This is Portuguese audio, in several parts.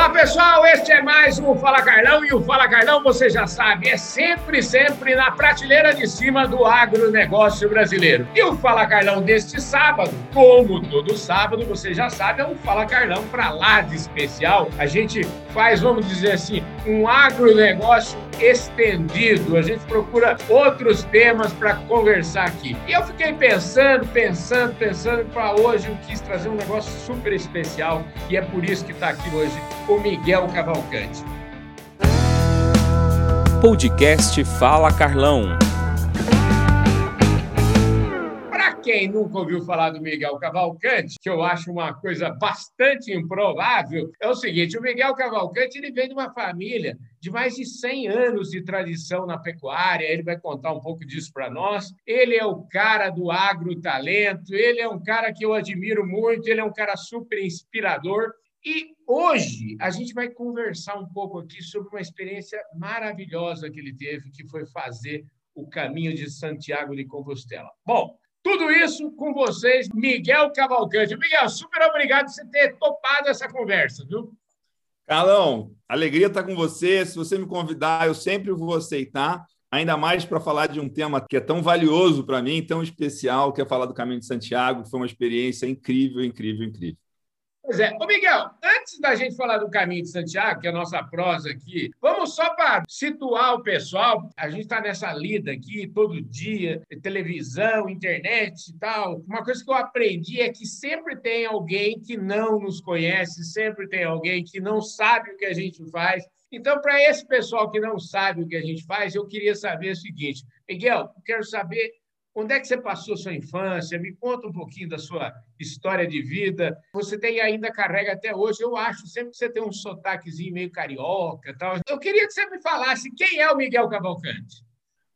Olá, pessoal, este é mais um Fala Carlão e o Fala Carlão, você já sabe, é sempre, sempre na prateleira de cima do agronegócio brasileiro. E o Fala Carlão deste sábado, como todo sábado, você já sabe, é um Fala Carlão para lá de especial. A gente faz, vamos dizer assim, um agronegócio estendido. A gente procura outros temas para conversar aqui. E eu fiquei pensando, pensando, pensando, para hoje eu quis trazer um negócio super especial e é por isso que está aqui hoje o Miguel Cavalcante. Podcast Fala Carlão. Quem nunca ouviu falar do Miguel Cavalcante, que eu acho uma coisa bastante improvável, é o seguinte: o Miguel Cavalcante ele vem de uma família de mais de 100 anos de tradição na pecuária. Ele vai contar um pouco disso para nós. Ele é o cara do agrotalento, ele é um cara que eu admiro muito, ele é um cara super inspirador. E hoje a gente vai conversar um pouco aqui sobre uma experiência maravilhosa que ele teve, que foi fazer o caminho de Santiago de Compostela. Bom, tudo isso com vocês, Miguel Cavalcante. Miguel, super obrigado por você ter topado essa conversa, viu? Carlão, alegria estar com você. Se você me convidar, eu sempre vou aceitar. Ainda mais para falar de um tema que é tão valioso para mim, tão especial, que é falar do Caminho de Santiago. Foi uma experiência incrível, incrível, incrível. Pois é. Ô, Miguel, antes da gente falar do Caminho de Santiago, que é a nossa prosa aqui, vamos só para situar o pessoal. A gente está nessa lida aqui todo dia, televisão, internet e tal. Uma coisa que eu aprendi é que sempre tem alguém que não nos conhece, sempre tem alguém que não sabe o que a gente faz. Então, para esse pessoal que não sabe o que a gente faz, eu queria saber o seguinte: Miguel, quero saber Onde é que você passou sua infância? Me conta um pouquinho da sua história de vida. Você tem ainda carrega até hoje, eu acho, sempre que você tem um sotaquezinho meio carioca, tal. Eu queria que você me falasse quem é o Miguel Cavalcante.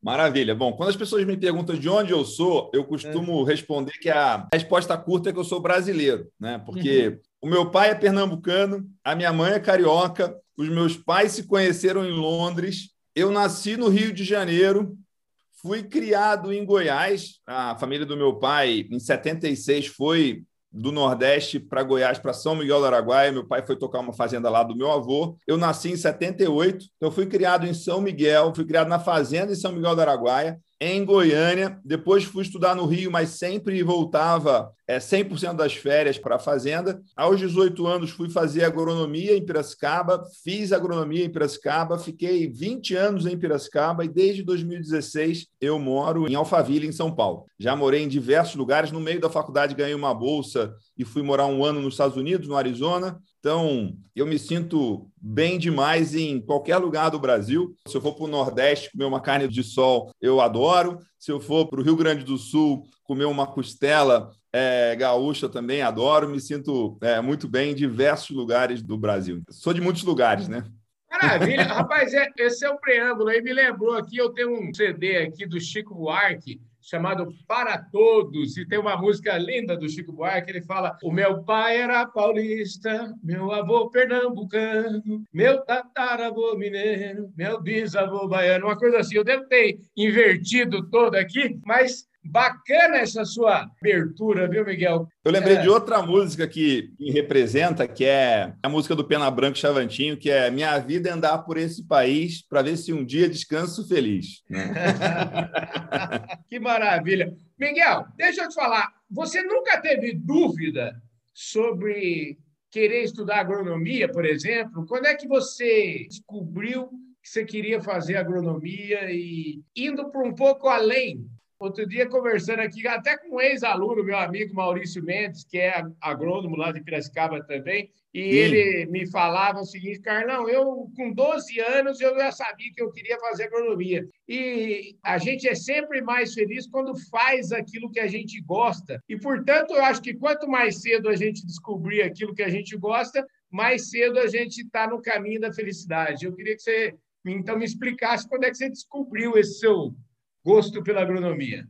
Maravilha. Bom, quando as pessoas me perguntam de onde eu sou, eu costumo é. responder que a resposta curta é que eu sou brasileiro, né? Porque uhum. o meu pai é pernambucano, a minha mãe é carioca, os meus pais se conheceram em Londres. Eu nasci no Rio de Janeiro, Fui criado em Goiás. A família do meu pai, em 76, foi do Nordeste para Goiás, para São Miguel do Araguaia. Meu pai foi tocar uma fazenda lá do meu avô. Eu nasci em 78, então fui criado em São Miguel, fui criado na fazenda em São Miguel do Araguaia em Goiânia. Depois fui estudar no Rio, mas sempre voltava é, 100% das férias para a fazenda. Aos 18 anos fui fazer agronomia em Piracicaba, fiz agronomia em Piracicaba, fiquei 20 anos em Piracicaba e desde 2016 eu moro em Alphaville, em São Paulo. Já morei em diversos lugares. No meio da faculdade ganhei uma bolsa e fui morar um ano nos Estados Unidos, no Arizona. Então, eu me sinto bem demais em qualquer lugar do Brasil. Se eu for para o Nordeste comer uma carne de sol, eu adoro. Se eu for para o Rio Grande do Sul comer uma costela é, gaúcha, também adoro. Me sinto é, muito bem em diversos lugares do Brasil. Sou de muitos lugares, né? Maravilha. Rapaz, é, esse é o preâmbulo aí. Me lembrou aqui, eu tenho um CD aqui do Chico Buarque, chamado Para Todos, e tem uma música linda do Chico Buarque, ele fala: "O meu pai era paulista, meu avô pernambucano, meu tataravô mineiro, meu bisavô baiano", uma coisa assim. Eu devo ter invertido todo aqui, mas Bacana essa sua abertura, viu, Miguel? Eu lembrei é. de outra música que me representa, que é a música do Pena Branco Chavantinho, que é Minha Vida é Andar por esse país para ver se um dia descanso feliz. que maravilha. Miguel, deixa eu te falar, você nunca teve dúvida sobre querer estudar agronomia, por exemplo? Quando é que você descobriu que você queria fazer agronomia e indo para um pouco além Outro dia, conversando aqui, até com um ex-aluno, meu amigo Maurício Mendes, que é agrônomo lá de Piracicaba também, e Sim. ele me falava o seguinte, Carlão, eu com 12 anos eu já sabia que eu queria fazer agronomia. E a gente é sempre mais feliz quando faz aquilo que a gente gosta. E, portanto, eu acho que quanto mais cedo a gente descobrir aquilo que a gente gosta, mais cedo a gente está no caminho da felicidade. Eu queria que você, então, me explicasse quando é que você descobriu esse seu gosto pela agronomia?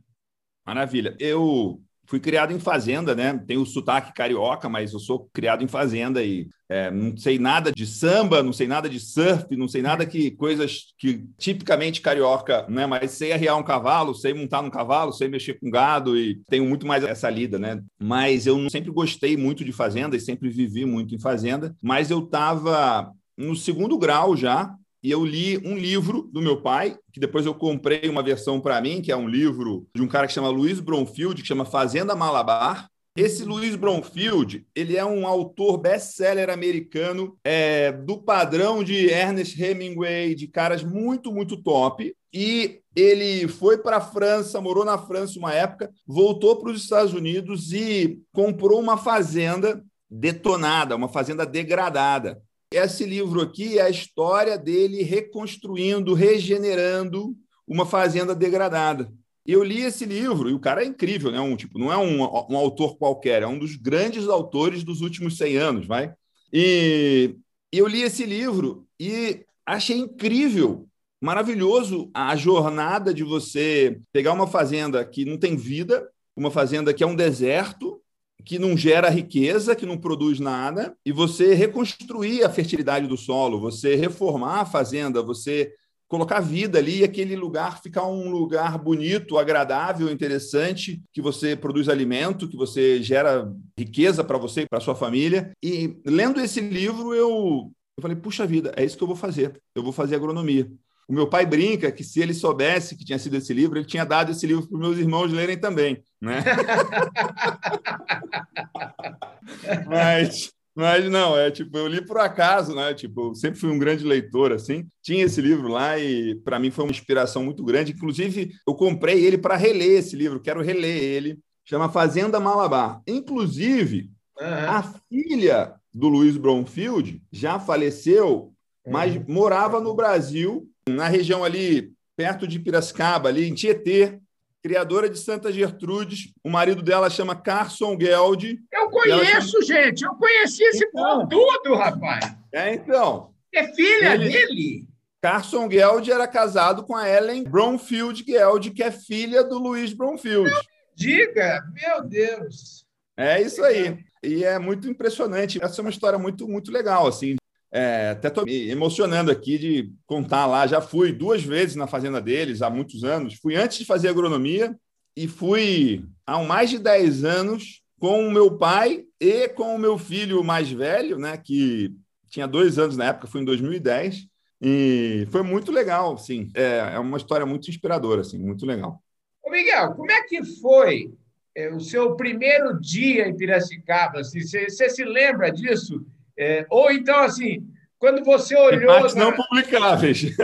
Maravilha. Eu fui criado em fazenda, né? Tenho o sotaque carioca, mas eu sou criado em fazenda e é, não sei nada de samba, não sei nada de surf, não sei nada que coisas que tipicamente carioca, né? Mas sei arriar um cavalo, sei montar num cavalo, sei mexer com gado e tenho muito mais essa lida, né? Mas eu sempre gostei muito de fazenda e sempre vivi muito em fazenda, mas eu estava no segundo grau já e eu li um livro do meu pai, que depois eu comprei uma versão para mim, que é um livro de um cara que chama Luiz Bronfield, que chama Fazenda Malabar. Esse Luiz Bronfield, ele é um autor best-seller americano é, do padrão de Ernest Hemingway, de caras muito, muito top. E ele foi para a França, morou na França uma época, voltou para os Estados Unidos e comprou uma fazenda detonada, uma fazenda degradada. Esse livro aqui é a história dele reconstruindo, regenerando uma fazenda degradada. Eu li esse livro, e o cara é incrível, né? Um, tipo, não é um, um autor qualquer, é um dos grandes autores dos últimos 100 anos, vai? E eu li esse livro e achei incrível, maravilhoso a jornada de você pegar uma fazenda que não tem vida, uma fazenda que é um deserto, que não gera riqueza, que não produz nada, e você reconstruir a fertilidade do solo, você reformar a fazenda, você colocar vida ali e aquele lugar ficar um lugar bonito, agradável, interessante, que você produz alimento, que você gera riqueza para você e para sua família. E lendo esse livro, eu, eu falei, puxa vida, é isso que eu vou fazer. Eu vou fazer agronomia. O meu pai brinca que se ele soubesse que tinha sido esse livro, ele tinha dado esse livro para os meus irmãos lerem também, né? mas, mas não, é tipo, eu li por acaso, né? Tipo, eu sempre fui um grande leitor, assim. Tinha esse livro lá e para mim foi uma inspiração muito grande. Inclusive, eu comprei ele para reler esse livro, quero reler ele. Chama Fazenda Malabar. Inclusive, uhum. a filha do Luiz Bromfield já faleceu, mas uhum. morava no Brasil na região ali, perto de Piracicaba, ali em Tietê, criadora de Santa Gertrudes. O marido dela chama Carson Geld. Eu conheço, chama... gente. Eu conheci esse então, tudo, rapaz. É, então. É filha ele... dele? Carson Geld era casado com a Ellen Bromfield Geld, que é filha do Luiz Bromfield. Não diga, meu Deus. É isso aí. E é muito impressionante. Essa é uma história muito, muito legal, assim. É, até estou me emocionando aqui de contar lá. Já fui duas vezes na fazenda deles há muitos anos. Fui antes de fazer agronomia e fui há mais de 10 anos com o meu pai e com o meu filho mais velho, né, que tinha dois anos na época, foi em 2010. E foi muito legal, sim. É, é uma história muito inspiradora, assim, muito legal. Ô Miguel, como é que foi é, o seu primeiro dia em Piracicaba? Assim, você, você se lembra disso? É, ou então, assim, quando você olhou. Partes não publicáveis.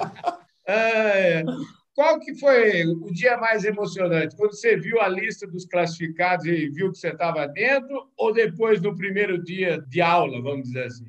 é, qual que foi o dia mais emocionante? Quando você viu a lista dos classificados e viu que você estava dentro, ou depois do primeiro dia de aula, vamos dizer assim?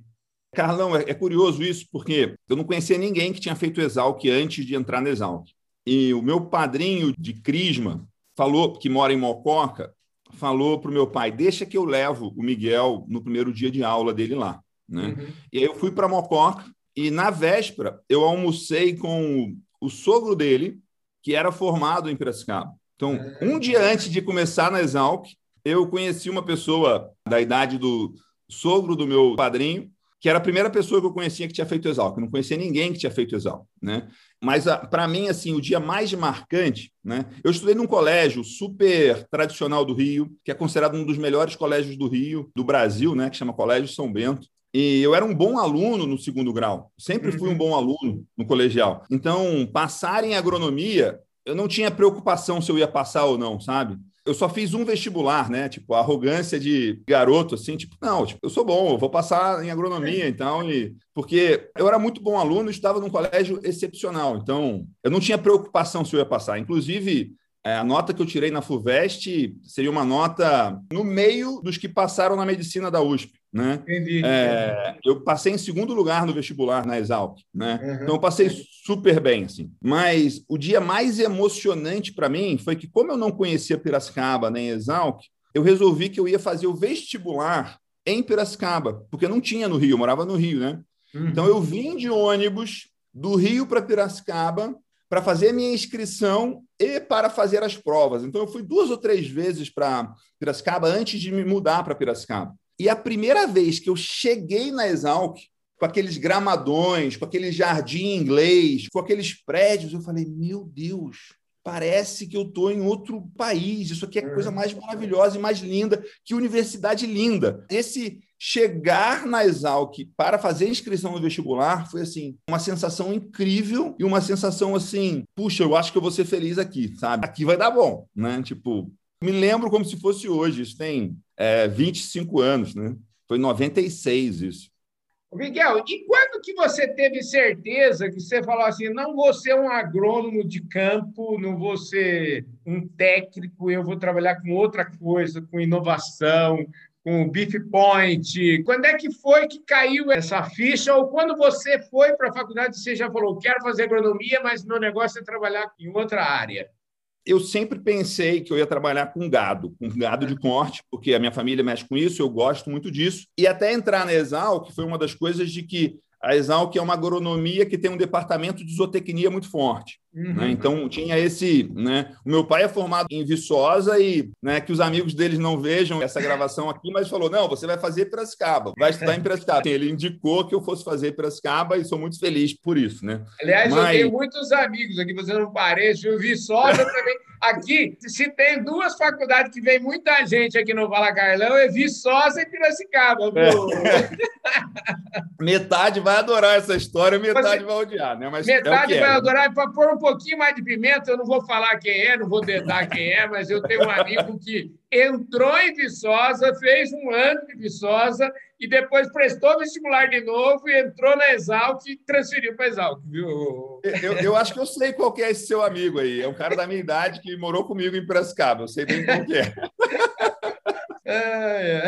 Carlão, é, é curioso isso, porque eu não conhecia ninguém que tinha feito Exalc antes de entrar no Exalc. E o meu padrinho de Crisma falou, que mora em Mococa, falou para o meu pai: deixa que eu levo o Miguel no primeiro dia de aula dele lá. Né? Uhum. E aí eu fui para Mococa e na véspera eu almocei com o sogro dele, que era formado em Piracicaba. Então, um dia antes de começar na Exalc, eu conheci uma pessoa da idade do sogro do meu padrinho, que era a primeira pessoa que eu conhecia que tinha feito Exalc. Eu não conhecia ninguém que tinha feito Exalc, né? Mas ah, para mim assim, o dia mais marcante, né? Eu estudei num colégio super tradicional do Rio, que é considerado um dos melhores colégios do Rio, do Brasil, né, que chama Colégio São Bento. E eu era um bom aluno no segundo grau, sempre fui um uhum. bom aluno no colegial. Então, passar em agronomia, eu não tinha preocupação se eu ia passar ou não, sabe? Eu só fiz um vestibular, né? Tipo, a arrogância de garoto, assim, tipo, não, tipo, eu sou bom, eu vou passar em agronomia, então, e... porque eu era muito bom aluno, estava num colégio excepcional, então eu não tinha preocupação se eu ia passar. Inclusive, é, a nota que eu tirei na FUVEST seria uma nota no meio dos que passaram na medicina da USP. Né? Entendi. É, eu passei em segundo lugar no vestibular na Exalc. Né? Uhum. Então, eu passei super bem. Assim. Mas o dia mais emocionante para mim foi que, como eu não conhecia Piracicaba nem Exalc, eu resolvi que eu ia fazer o vestibular em Piracicaba, porque não tinha no Rio, eu morava no Rio, né? Uhum. Então, eu vim de ônibus do Rio para Piracicaba para fazer a minha inscrição e para fazer as provas. Então, eu fui duas ou três vezes para Piracicaba antes de me mudar para Piracicaba. E a primeira vez que eu cheguei na Exalc, com aqueles gramadões, com aquele jardim inglês, com aqueles prédios, eu falei: meu Deus, parece que eu estou em outro país. Isso aqui é a coisa uhum. mais maravilhosa e mais linda. Que universidade linda. Esse chegar na Exalc para fazer inscrição no vestibular foi assim uma sensação incrível e uma sensação assim, puxa, eu acho que eu vou ser feliz aqui, sabe? Aqui vai dar bom, né? Tipo, me lembro como se fosse hoje. Isso tem é, 25 anos, né? Foi em 96 isso. Miguel, e quando que você teve certeza que você falou assim, não vou ser um agrônomo de campo, não vou ser um técnico, eu vou trabalhar com outra coisa, com inovação, com o Beef Point. Quando é que foi que caiu essa ficha? Ou quando você foi para a faculdade, você já falou, quero fazer agronomia, mas meu negócio é trabalhar em outra área? Eu sempre pensei que eu ia trabalhar com gado, com gado de corte, porque a minha família mexe com isso, eu gosto muito disso. E até entrar na Exal, que foi uma das coisas de que a Exalc é uma agronomia que tem um departamento de zootecnia muito forte. Uhum. Né? Então, tinha esse. Né? O meu pai é formado em Viçosa e né, que os amigos deles não vejam essa gravação aqui, mas falou: não, você vai fazer Piracicaba, vai estudar em Piracicaba. Ele indicou que eu fosse fazer Piracicaba e sou muito feliz por isso. Né? Aliás, mas... eu tenho muitos amigos aqui, você não parece, o Viçosa também. Aqui, se tem duas faculdades que vem muita gente aqui no Vala Carlão, é Viçosa e Piracicaba. É. metade vai adorar essa história, metade vai odiar, né? Mas metade é vai é. adorar para pôr um pouquinho mais de pimenta. Eu não vou falar quem é, não vou dedar quem é, mas eu tenho um amigo que entrou em Viçosa, fez um ano de Viçosa e depois prestou vestibular de novo e entrou na Exalc e transferiu para a Exalc, viu? Eu, eu, acho que eu sei qual que é esse seu amigo aí. É um cara da minha idade que morou comigo em Piracicaba. Eu sei bem qual que é. é,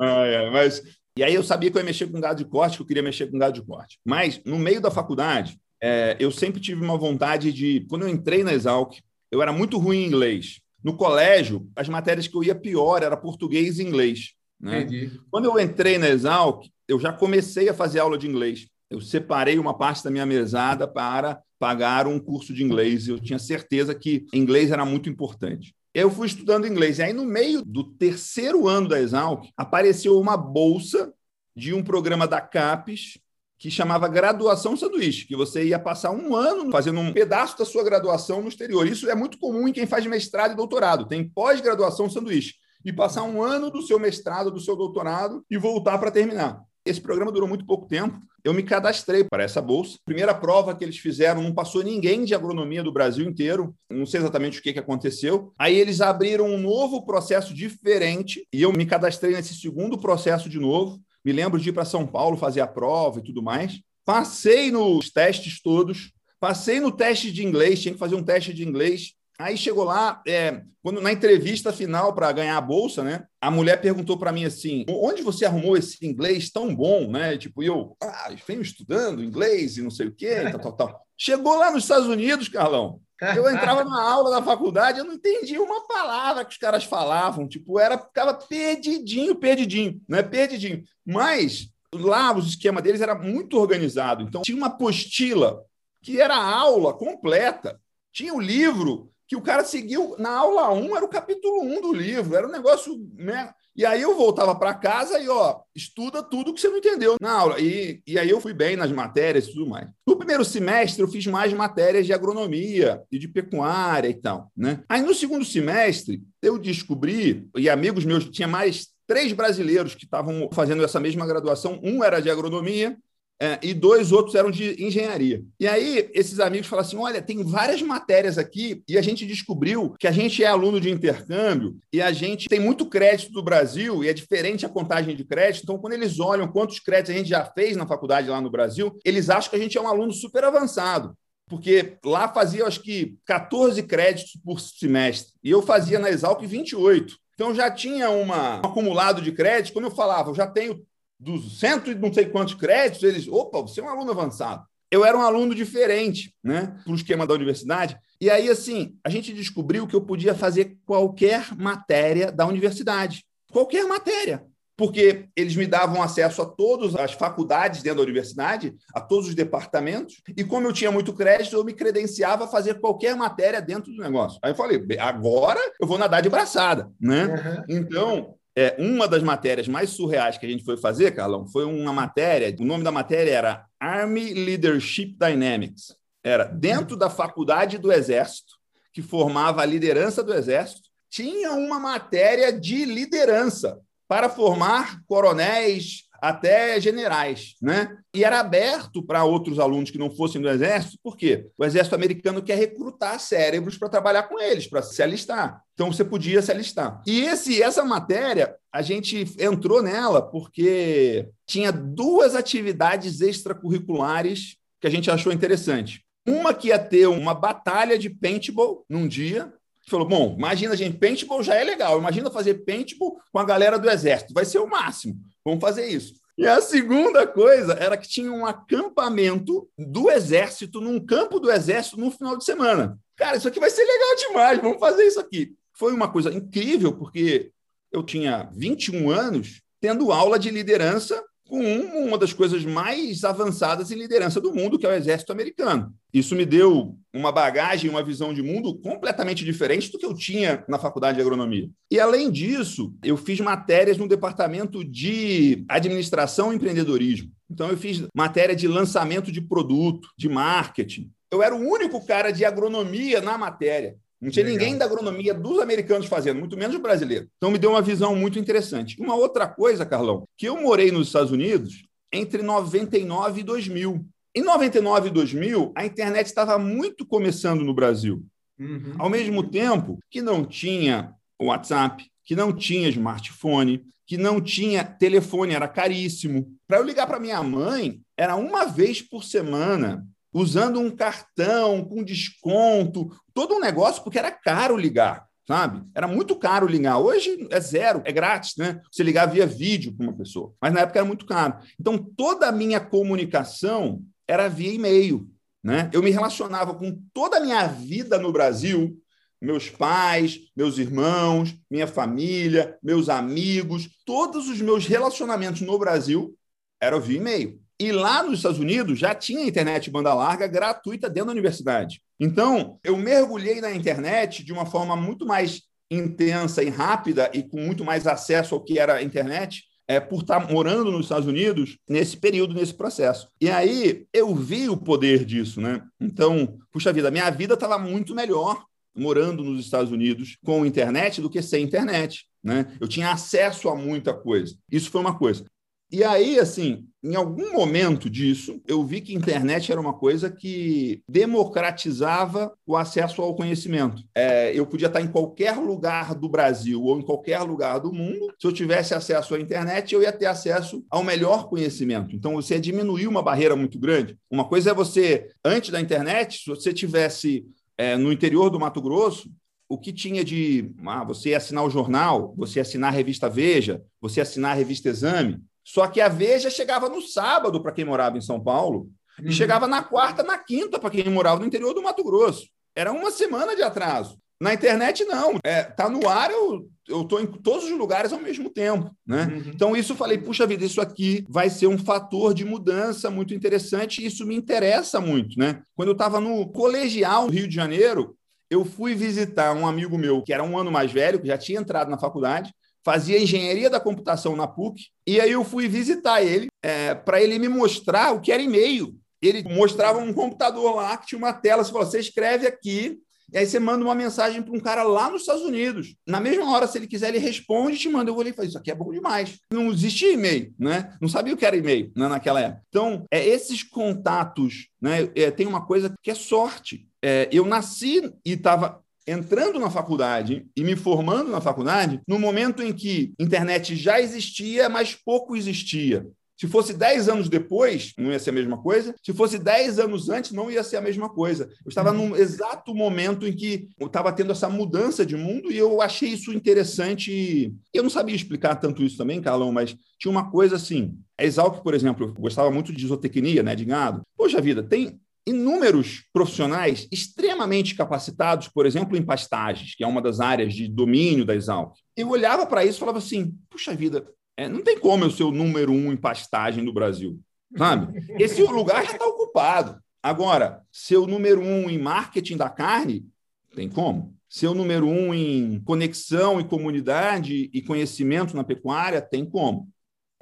é. mas e aí eu sabia que eu ia mexer com gado de corte, que eu queria mexer com gado de corte. Mas no meio da faculdade, é, eu sempre tive uma vontade de. Quando eu entrei na Exalc, eu era muito ruim em inglês. No colégio, as matérias que eu ia pior era português e inglês. Né? Quando eu entrei na Exalc, eu já comecei a fazer aula de inglês. Eu separei uma parte da minha mesada para pagar um curso de inglês. Eu tinha certeza que inglês era muito importante. Eu fui estudando inglês. E aí, no meio do terceiro ano da Exalc, apareceu uma bolsa de um programa da CAPES que chamava Graduação Sanduíche, que você ia passar um ano fazendo um pedaço da sua graduação no exterior. Isso é muito comum em quem faz mestrado e doutorado. Tem pós-graduação sanduíche e passar um ano do seu mestrado, do seu doutorado e voltar para terminar. Esse programa durou muito pouco tempo. Eu me cadastrei para essa bolsa. Primeira prova que eles fizeram, não passou ninguém de agronomia do Brasil inteiro. Não sei exatamente o que, que aconteceu. Aí eles abriram um novo processo diferente e eu me cadastrei nesse segundo processo de novo. Me lembro de ir para São Paulo fazer a prova e tudo mais. Passei nos testes todos. Passei no teste de inglês, tinha que fazer um teste de inglês. Aí chegou lá, é, quando na entrevista final para ganhar a bolsa, né? A mulher perguntou para mim assim: onde você arrumou esse inglês tão bom, né? Tipo, eu, ah, venho estudando inglês e não sei o quê, tal, tal, tal. Chegou lá nos Estados Unidos, Carlão. Eu entrava na aula da faculdade, eu não entendia uma palavra que os caras falavam. Tipo, era ficava perdidinho, perdidinho, né? Perdidinho. Mas lá o esquema deles era muito organizado. Então tinha uma apostila que era a aula completa. Tinha o livro que o cara seguiu na aula 1, era o capítulo 1 do livro, era um negócio. Né? E aí eu voltava para casa e, ó, estuda tudo que você não entendeu na aula. E, e aí eu fui bem nas matérias e tudo mais. No primeiro semestre, eu fiz mais matérias de agronomia e de pecuária e tal, né? Aí no segundo semestre, eu descobri, e amigos meus, tinha mais três brasileiros que estavam fazendo essa mesma graduação. Um era de agronomia, é, e dois outros eram de engenharia. E aí, esses amigos falaram assim: olha, tem várias matérias aqui, e a gente descobriu que a gente é aluno de intercâmbio e a gente tem muito crédito do Brasil, e é diferente a contagem de crédito. Então, quando eles olham quantos créditos a gente já fez na faculdade lá no Brasil, eles acham que a gente é um aluno super avançado porque lá fazia, acho que, 14 créditos por semestre, e eu fazia na Exalc 28. Então já tinha uma, um acumulado de crédito. Quando eu falava, eu já tenho dos cento e não sei quantos créditos, eles, opa, você é um aluno avançado. Eu era um aluno diferente, né, para o esquema da universidade. E aí, assim, a gente descobriu que eu podia fazer qualquer matéria da universidade. Qualquer matéria. porque eles me davam acesso a todas as faculdades dentro da universidade, a todos os departamentos, e como eu tinha muito crédito, eu me credenciava a fazer qualquer matéria dentro do negócio. Aí eu falei, agora eu vou nadar de braçada, né? Uhum. Então, é, uma das matérias mais surreais que a gente foi fazer, Carlão, foi uma matéria, o nome da matéria era Army Leadership Dynamics. Era dentro da faculdade do Exército, que formava a liderança do Exército, tinha uma matéria de liderança para formar coronéis até generais, né? E era aberto para outros alunos que não fossem do Exército, por quê? O Exército americano quer recrutar cérebros para trabalhar com eles, para se alistar. Então você podia se alistar. E esse, essa matéria, a gente entrou nela porque tinha duas atividades extracurriculares que a gente achou interessante. Uma que ia ter uma batalha de paintball num dia, falou: bom, imagina, gente, paintball já é legal. Imagina fazer paintball com a galera do exército. Vai ser o máximo. Vamos fazer isso. E a segunda coisa era que tinha um acampamento do exército num campo do exército no final de semana. Cara, isso aqui vai ser legal demais. Vamos fazer isso aqui. Foi uma coisa incrível, porque eu tinha 21 anos tendo aula de liderança com uma das coisas mais avançadas em liderança do mundo, que é o exército americano. Isso me deu uma bagagem, uma visão de mundo completamente diferente do que eu tinha na faculdade de agronomia. E além disso, eu fiz matérias no departamento de administração e empreendedorismo. Então eu fiz matéria de lançamento de produto, de marketing. Eu era o único cara de agronomia na matéria. Não tinha Legal. ninguém da agronomia dos americanos fazendo, muito menos o brasileiro. Então me deu uma visão muito interessante. Uma outra coisa, Carlão, que eu morei nos Estados Unidos entre 99 e 2000. Em 99 e 2000, a internet estava muito começando no Brasil. Uhum. Ao mesmo tempo que não tinha WhatsApp, que não tinha smartphone, que não tinha telefone, era caríssimo. Para eu ligar para minha mãe, era uma vez por semana usando um cartão com desconto, todo um negócio, porque era caro ligar, sabe? Era muito caro ligar. Hoje é zero, é grátis, né? Você ligar via vídeo com uma pessoa. Mas na época era muito caro. Então, toda a minha comunicação era via e-mail, né? Eu me relacionava com toda a minha vida no Brasil, meus pais, meus irmãos, minha família, meus amigos, todos os meus relacionamentos no Brasil eram via e-mail. E lá nos Estados Unidos já tinha internet banda larga gratuita dentro da universidade. Então, eu mergulhei na internet de uma forma muito mais intensa e rápida e com muito mais acesso ao que era a internet, é, por estar morando nos Estados Unidos nesse período, nesse processo. E aí eu vi o poder disso, né? Então, puxa vida, minha vida estava muito melhor morando nos Estados Unidos com internet do que sem internet. Né? Eu tinha acesso a muita coisa. Isso foi uma coisa. E aí, assim, em algum momento disso, eu vi que a internet era uma coisa que democratizava o acesso ao conhecimento. É, eu podia estar em qualquer lugar do Brasil ou em qualquer lugar do mundo. Se eu tivesse acesso à internet, eu ia ter acesso ao melhor conhecimento. Então, você diminuiu uma barreira muito grande. Uma coisa é você, antes da internet, se você tivesse é, no interior do Mato Grosso, o que tinha de ah, você assinar o jornal, você assinar a revista Veja, você assinar a revista Exame, só que a Veja chegava no sábado para quem morava em São Paulo uhum. e chegava na quarta, na quinta para quem morava no interior do Mato Grosso. Era uma semana de atraso. Na internet, não. É, tá no ar, eu eu estou em todos os lugares ao mesmo tempo, né? Uhum. Então isso eu falei, puxa vida, isso aqui vai ser um fator de mudança muito interessante. E isso me interessa muito, né? Quando eu estava no colegial no Rio de Janeiro, eu fui visitar um amigo meu que era um ano mais velho, que já tinha entrado na faculdade, fazia engenharia da computação na PUC, e aí eu fui visitar ele é, para ele me mostrar o que era e-mail. Ele mostrava um computador lá que tinha uma tela, você falou, você escreve aqui, e aí você manda uma mensagem para um cara lá nos Estados Unidos. Na mesma hora, se ele quiser, ele responde e te manda. Eu olhei e falei, isso aqui é bom demais. Não existia e-mail, né? Não sabia o que era e-mail né, naquela época. Então, é, esses contatos, né? É, tem uma coisa que é sorte. É, eu nasci e estava entrando na faculdade e me formando na faculdade no momento em que internet já existia, mas pouco existia. Se fosse 10 anos depois, não ia ser a mesma coisa. Se fosse 10 anos antes, não ia ser a mesma coisa. Eu estava uhum. num exato momento em que eu estava tendo essa mudança de mundo e eu achei isso interessante. Eu não sabia explicar tanto isso também, Carlão, mas tinha uma coisa assim. A Exalc, por exemplo, gostava muito de isotecnia, né, de gado. Poxa vida, tem inúmeros profissionais extremamente capacitados, por exemplo, em pastagens, que é uma das áreas de domínio da Exalc. Eu olhava para isso e falava assim: puxa vida, É, não tem como eu ser o número um em pastagem no Brasil, sabe? Esse lugar já está ocupado. Agora, ser o número um em marketing da carne, tem como? Ser o número um em conexão e comunidade e conhecimento na pecuária, tem como?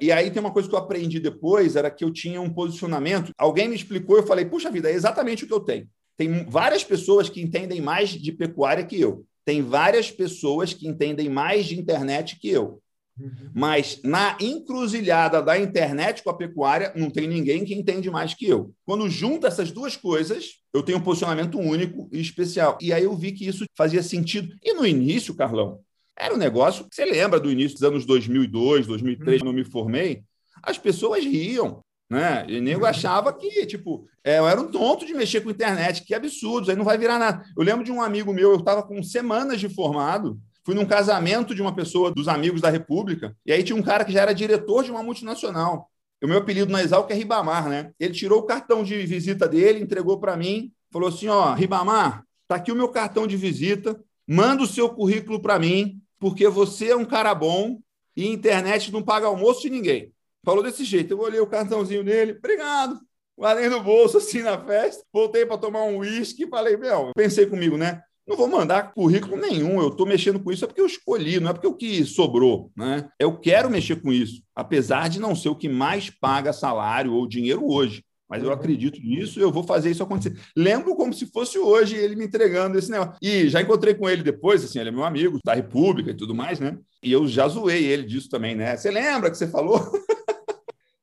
E aí tem uma coisa que eu aprendi depois, era que eu tinha um posicionamento. Alguém me explicou, eu falei, puxa vida, é exatamente o que eu tenho. Tem várias pessoas que entendem mais de pecuária que eu. Tem várias pessoas que entendem mais de internet que eu. Uhum. Mas na encruzilhada da internet com a pecuária, não tem ninguém que entende mais que eu. Quando junta essas duas coisas, eu tenho um posicionamento único e especial. E aí eu vi que isso fazia sentido. E no início, Carlão, era um negócio que você lembra do início dos anos 2002, 2003, quando eu me formei, as pessoas riam. Né? E nego achava que, tipo, é, eu era um tonto de mexer com internet, que absurdo, aí não vai virar nada. Eu lembro de um amigo meu, eu estava com semanas de formado, fui num casamento de uma pessoa dos amigos da República, e aí tinha um cara que já era diretor de uma multinacional. O meu apelido na Exalc é Ribamar, né? Ele tirou o cartão de visita dele, entregou para mim, falou assim: ó, Ribamar, tá aqui o meu cartão de visita, manda o seu currículo para mim, porque você é um cara bom e internet não paga almoço de ninguém. Falou desse jeito. Eu olhei o cartãozinho dele, obrigado. Guardei no bolso assim na festa, voltei para tomar um uísque e falei, meu, pensei comigo, né? Não vou mandar currículo nenhum, eu estou mexendo com isso é porque eu escolhi, não é porque o que sobrou, né? Eu quero mexer com isso, apesar de não ser o que mais paga salário ou dinheiro hoje mas eu uhum. acredito nisso e eu vou fazer isso acontecer. Lembro como se fosse hoje ele me entregando esse negócio. E já encontrei com ele depois, assim, ele é meu amigo da República e tudo mais, né? E eu já zoei ele disso também, né? Você lembra que você falou?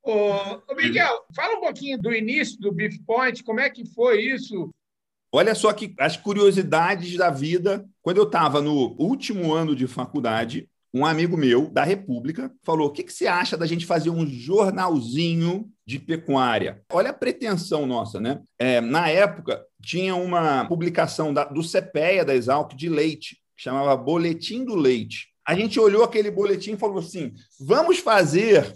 Ô, Miguel, fala um pouquinho do início do Beef Point, como é que foi isso? Olha só que as curiosidades da vida. Quando eu estava no último ano de faculdade, um amigo meu da República falou: o que, que você acha da gente fazer um jornalzinho de pecuária? Olha a pretensão nossa, né? É, na época, tinha uma publicação da, do CPEA da Exalc de leite, que chamava Boletim do Leite. A gente olhou aquele boletim e falou assim: vamos fazer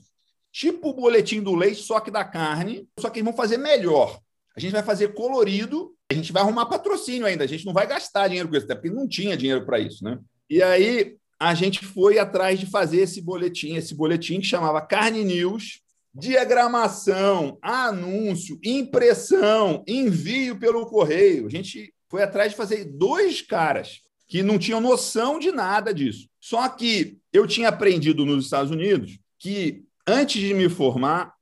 tipo o boletim do leite, só que da carne, só que vamos fazer melhor. A gente vai fazer colorido, a gente vai arrumar patrocínio ainda, a gente não vai gastar dinheiro com isso, até porque não tinha dinheiro para isso, né? E aí a gente foi atrás de fazer esse boletim, esse boletim que chamava Carne News, diagramação, anúncio, impressão, envio pelo correio. A gente foi atrás de fazer dois caras que não tinham noção de nada disso. Só que eu tinha aprendido nos Estados Unidos que antes de me formar,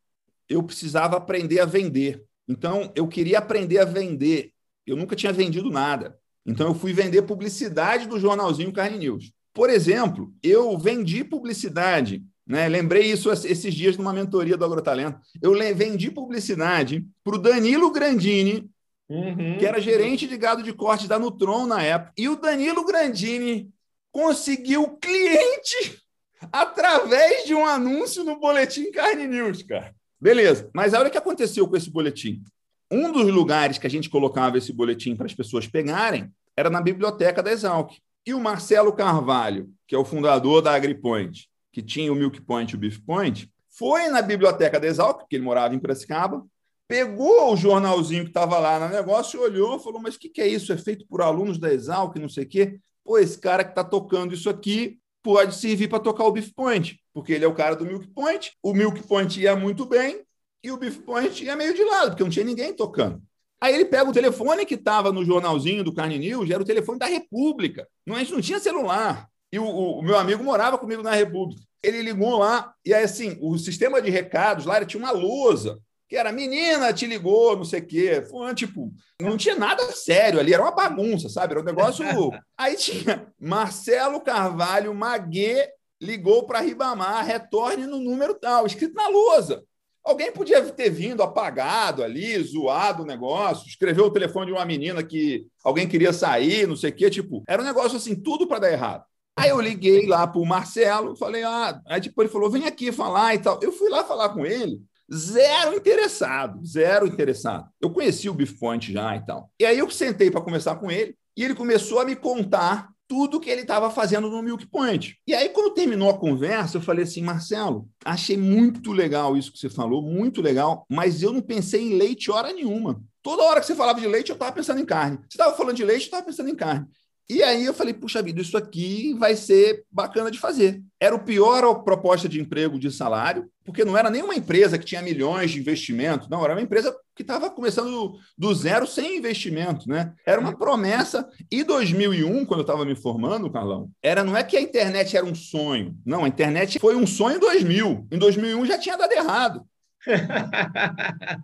eu precisava aprender a vender. Então, eu queria aprender a vender. Eu nunca tinha vendido nada. Então, eu fui vender publicidade do jornalzinho Carne News. Por exemplo, eu vendi publicidade, né? lembrei isso esses dias numa mentoria do Agrotalento. Eu vendi publicidade para o Danilo Grandini, uhum. que era gerente de gado de corte da Nutron na época. E o Danilo Grandini conseguiu cliente através de um anúncio no Boletim Carne News, cara. Beleza, mas olha o que aconteceu com esse boletim. Um dos lugares que a gente colocava esse boletim para as pessoas pegarem era na biblioteca da Exalc. E o Marcelo Carvalho, que é o fundador da AgriPoint, que tinha o Milk Point e o Beef Point, foi na biblioteca da Exalc, porque ele morava em Piracicaba, pegou o jornalzinho que estava lá no negócio, olhou falou: Mas o que, que é isso? É feito por alunos da Exalc, não sei o quê. Pô, esse cara que está tocando isso aqui pode servir para tocar o Beef Point, porque ele é o cara do Milk Point. O Milk Point ia muito bem e o Beef Point ia meio de lado, porque não tinha ninguém tocando. Aí ele pega o telefone que estava no jornalzinho do Carne News, era o telefone da República. Não, a gente não tinha celular. E o, o, meu amigo morava comigo na República. Ele ligou lá, e aí, assim, o sistema de recados lá tinha uma lousa, que era menina, te ligou, não sei o quê. Foi, tipo, não tinha nada sério ali, era uma bagunça, sabe? Era um negócio. aí tinha Marcelo Carvalho Maguê ligou para Ribamar, retorne no número tal, escrito na lousa. Alguém podia ter vindo apagado ali, zoado o negócio, escreveu o telefone de uma menina que alguém queria sair, não sei o quê, tipo, era um negócio assim, tudo para dar errado. Aí eu liguei lá para o Marcelo, falei, ah, aí depois ele falou, vem aqui falar e tal. Eu fui lá falar com ele, zero interessado, zero interessado. Eu conheci o Beef Point já e tal. E aí eu sentei para conversar com ele e ele começou a me contar tudo que ele estava fazendo no Milk Point. E aí, quando terminou a conversa, eu falei assim, Marcelo, achei muito legal isso que você falou, muito legal, mas eu não pensei em leite hora nenhuma. Toda hora que você falava de leite, eu estava pensando em carne. Você estava falando de leite, eu estava pensando em carne. E aí eu falei, puxa vida, isso aqui vai ser bacana de fazer. Era o pior proposta de emprego de salário, porque não era nenhuma empresa que tinha milhões de investimento, não, era uma empresa que estava começando do zero sem investimento, né? Era uma promessa. E 2001, quando eu estava me formando, Carlão, era não é que a internet era um sonho, não, a internet foi um sonho em 2000. Em 2001 já tinha dado errado.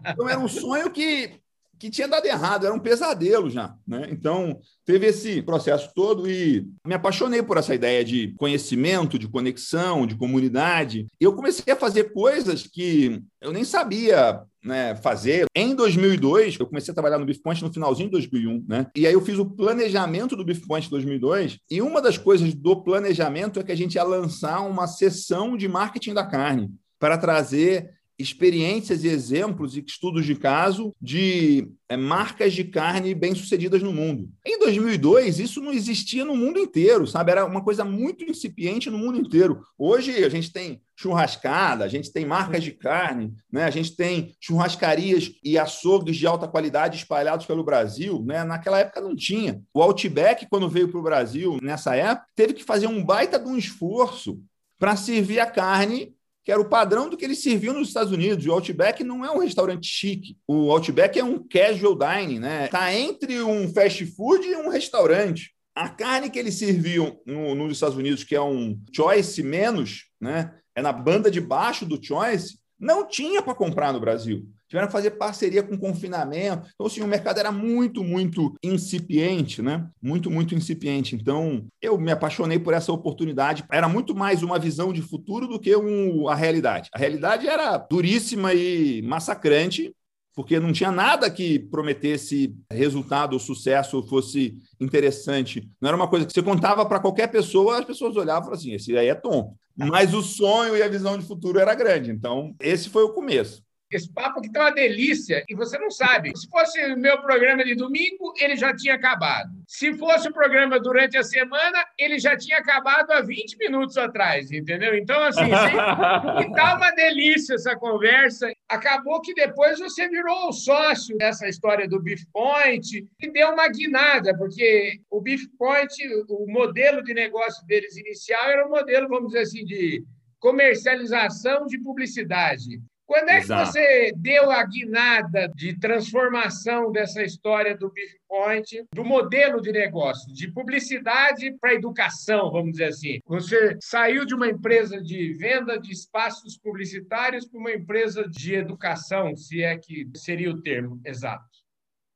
Então era um sonho que que tinha dado errado, era um pesadelo já. Né? Então, teve esse processo todo e me apaixonei por essa ideia de conhecimento, de conexão, de comunidade. Eu comecei a fazer coisas que eu nem sabia né, fazer. Em 2002, eu comecei a trabalhar no Beef Point no finalzinho de 2001, né? E aí eu fiz o planejamento do Beef Point 2002, e uma das coisas do planejamento é que a gente ia lançar uma sessão de marketing da carne para trazer experiências e exemplos e estudos de caso de é, marcas de carne bem-sucedidas no mundo. Em 2002, isso não existia no mundo inteiro, sabe? Era uma coisa muito incipiente no mundo inteiro. Hoje, a gente tem churrascada, a gente tem marcas de carne, né? a gente tem churrascarias e açougues de alta qualidade espalhados pelo Brasil. Né? Naquela época não tinha. O Outback, quando veio para o Brasil, nessa época, teve que fazer um baita de um esforço para servir a carne que era o padrão do que eles serviam nos Estados Unidos. O Outback não é um restaurante chique. O Outback é um casual dining, né? Está entre um fast food e um restaurante. A carne que eles serviam no, nos Estados Unidos, que é um choice menos, né? É na banda de baixo do choice, não tinha para comprar no Brasil tiveram que fazer parceria com confinamento. Então, assim, o mercado era muito, muito incipiente, né? Muito, muito incipiente. Então, eu me apaixonei por essa oportunidade. Era muito mais uma visão de futuro do que um, a realidade. A realidade era duríssima e massacrante, porque não tinha nada que prometesse resultado ou sucesso fosse interessante. Não era uma coisa que você contava para qualquer pessoa, as pessoas olhavam e falavam assim: esse aí é tonto. Mas o sonho e a visão de futuro era grande. Então, esse foi o começo. Esse papo aqui tá uma delícia e você não sabe. Se fosse o meu programa de domingo, ele já tinha acabado. Se fosse o programa durante a semana, ele já tinha acabado há 20 minutos atrás, entendeu? Então, assim, sempre... tá uma delícia essa conversa. Acabou que depois você virou o sócio dessa história do Beef Point e deu uma guinada, porque o Beef Point, o modelo de negócio deles inicial era um modelo, vamos dizer assim, de comercialização de publicidade. Quando é Exato. que você deu a guinada de transformação dessa história do Beef Point, do modelo de negócio, de publicidade para educação, vamos dizer assim? Você saiu de uma empresa de venda de espaços publicitários para uma empresa de educação, se é que seria o termo exato.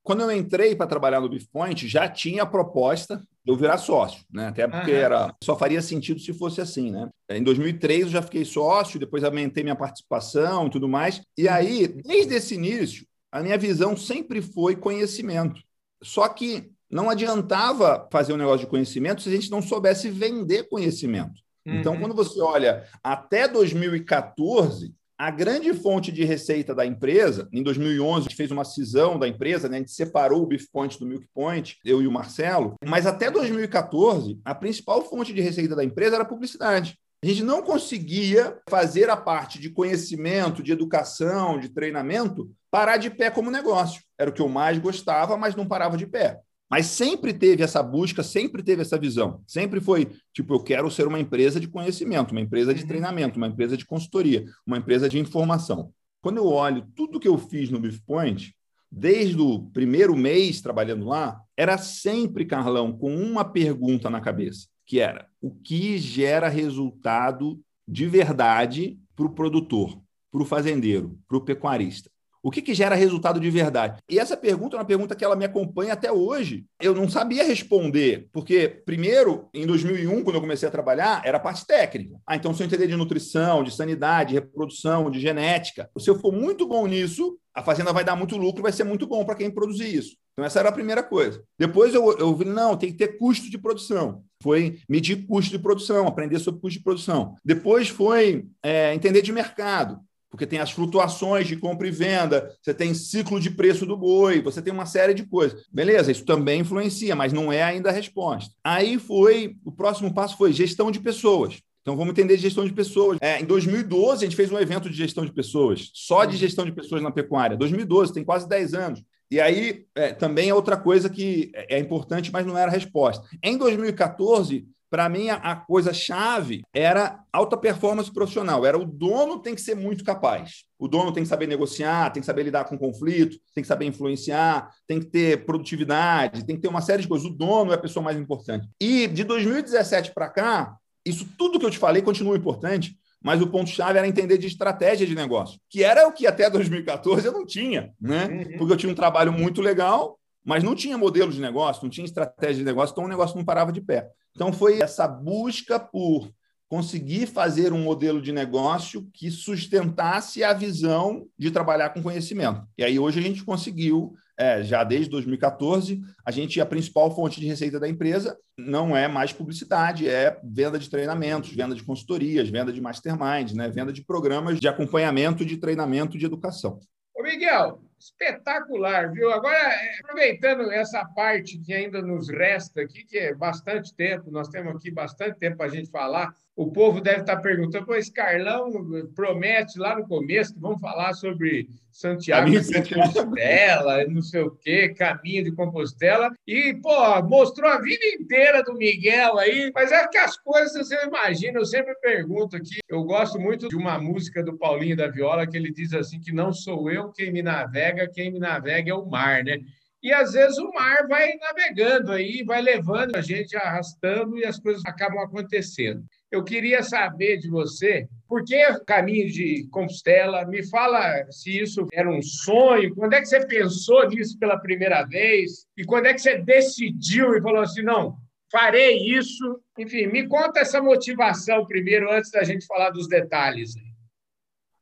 Quando eu entrei para trabalhar no Beef Point, já tinha a proposta eu virar sócio, né? Até porque era só faria sentido se fosse assim, né? Em 2003 eu já fiquei sócio, depois aumentei minha participação e tudo mais. E aí, desde esse início, a minha visão sempre foi conhecimento. Só que não adiantava fazer um negócio de conhecimento se a gente não soubesse vender conhecimento. Então, uhum. quando você olha até 2014, a grande fonte de receita da empresa, em 2011, a gente fez uma cisão da empresa, né? a gente separou o Beef Point do Milk Point, eu e o Marcelo, mas até 2014, a principal fonte de receita da empresa era publicidade. A gente não conseguia fazer a parte de conhecimento, de educação, de treinamento, parar de pé como negócio. Era o que eu mais gostava, mas não parava de pé. Mas sempre teve essa busca, sempre teve essa visão. Sempre foi, tipo, eu quero ser uma empresa de conhecimento, uma empresa de uhum. treinamento, uma empresa de consultoria, uma empresa de informação. Quando eu olho tudo que eu fiz no Beef Point, desde o primeiro mês trabalhando lá, era sempre, Carlão, com uma pergunta na cabeça, que era o que gera resultado de verdade para o produtor, para o fazendeiro, para o pecuarista. O que, que gera resultado de verdade? E essa pergunta é uma pergunta que ela me acompanha até hoje. Eu não sabia responder, porque, primeiro, em 2001, quando eu comecei a trabalhar, era a parte técnica. Ah, então, se eu entender de nutrição, de sanidade, de reprodução, de genética, se eu for muito bom nisso, a fazenda vai dar muito lucro, vai ser muito bom para quem produzir isso. Então, essa era a primeira coisa. Depois eu, eu vi, não, tem que ter custo de produção. Foi medir custo de produção, aprender sobre custo de produção. Depois foi é, entender de mercado porque tem as flutuações de compra e venda, você tem ciclo de preço do boi, você tem uma série de coisas. Beleza, isso também influencia, mas não é ainda a resposta. Aí foi, o próximo passo foi gestão de pessoas. Então vamos entender gestão de pessoas. É, em 2012, a gente fez um evento de gestão de pessoas, só de gestão de pessoas na pecuária. 2012, tem quase 10 anos. E aí é, também é outra coisa que é importante, mas não era a resposta. Em 2014, para mim, a, coisa chave era alta performance profissional. Era o dono tem que ser muito capaz. O dono tem que saber negociar, tem que saber lidar com conflito, tem que saber influenciar, tem que ter produtividade, tem que ter uma série de coisas. O dono é a pessoa mais importante. E de 2017 para cá, isso tudo que eu te falei continua importante, mas o ponto-chave era entender de estratégia de negócio, que era o que até 2014 eu não tinha, né? Uhum. Porque eu tinha um trabalho muito legal, mas não tinha modelo de negócio, não tinha estratégia de negócio, então o negócio não parava de pé. Então, foi essa busca por conseguir fazer um modelo de negócio que sustentasse a visão de trabalhar com conhecimento. E aí, hoje, a gente conseguiu, é, já desde 2014, a gente, a principal fonte de receita da empresa não é mais publicidade, é venda de treinamentos, venda de consultorias, venda de masterminds, né? venda de programas de acompanhamento, de treinamento, de educação. Ô, Miguel, espetacular, viu? Agora, é, aproveitando essa parte que ainda nos resta aqui, que é bastante tempo, nós temos aqui bastante tempo para a gente falar, o povo deve estar perguntando, pois Carlão promete lá no começo que vamos falar sobre Santiago de Compostela, não sei o quê, caminho de Compostela, e, pô, mostrou a vida inteira do Miguel aí, mas é que as coisas, você imagina, eu sempre pergunto aqui, eu gosto muito de uma música do Paulinho da Viola, que ele diz assim, que não sou eu quem me navega, quem me navega é o mar, né? E às vezes o mar vai navegando aí, vai levando a gente, arrastando e as coisas acabam acontecendo. Eu queria saber de você, por que o caminho de Compostela? Me fala se isso era um sonho, quando é que você pensou nisso pela primeira vez? E quando é que você decidiu e falou assim, não, farei isso? Enfim, me conta essa motivação primeiro, antes da gente falar dos detalhes.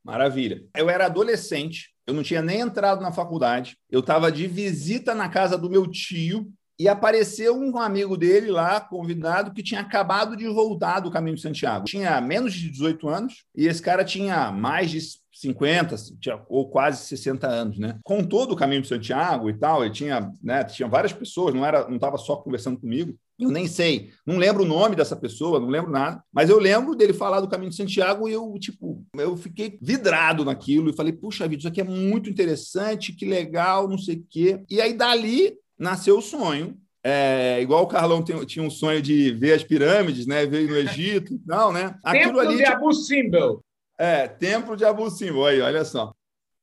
Maravilha. Eu era adolescente, eu não tinha nem entrado na faculdade, eu estava de visita na casa do meu tio, e apareceu um amigo dele lá, convidado, que tinha acabado de voltar do Caminho de Santiago. Tinha menos de 18 anos e esse cara tinha mais de 50 ou quase 60 anos, né? Contou do Caminho de Santiago e tal, ele tinha, né, tinha várias pessoas, não era, não estava só conversando comigo. Eu nem sei, não lembro o nome dessa pessoa, não lembro nada, mas eu lembro dele falar do Caminho de Santiago e eu, tipo, eu fiquei vidrado naquilo e falei, puxa vida, isso aqui é muito interessante, que legal, não sei o quê. E aí dali nasceu o sonho. É, igual o Carlão tem, tinha um sonho de ver as pirâmides, né? Ver no Egito, não, né? Aquilo Templo ali, de Abu Simbel. É, Templo de Abu Simbel, aí, olha só.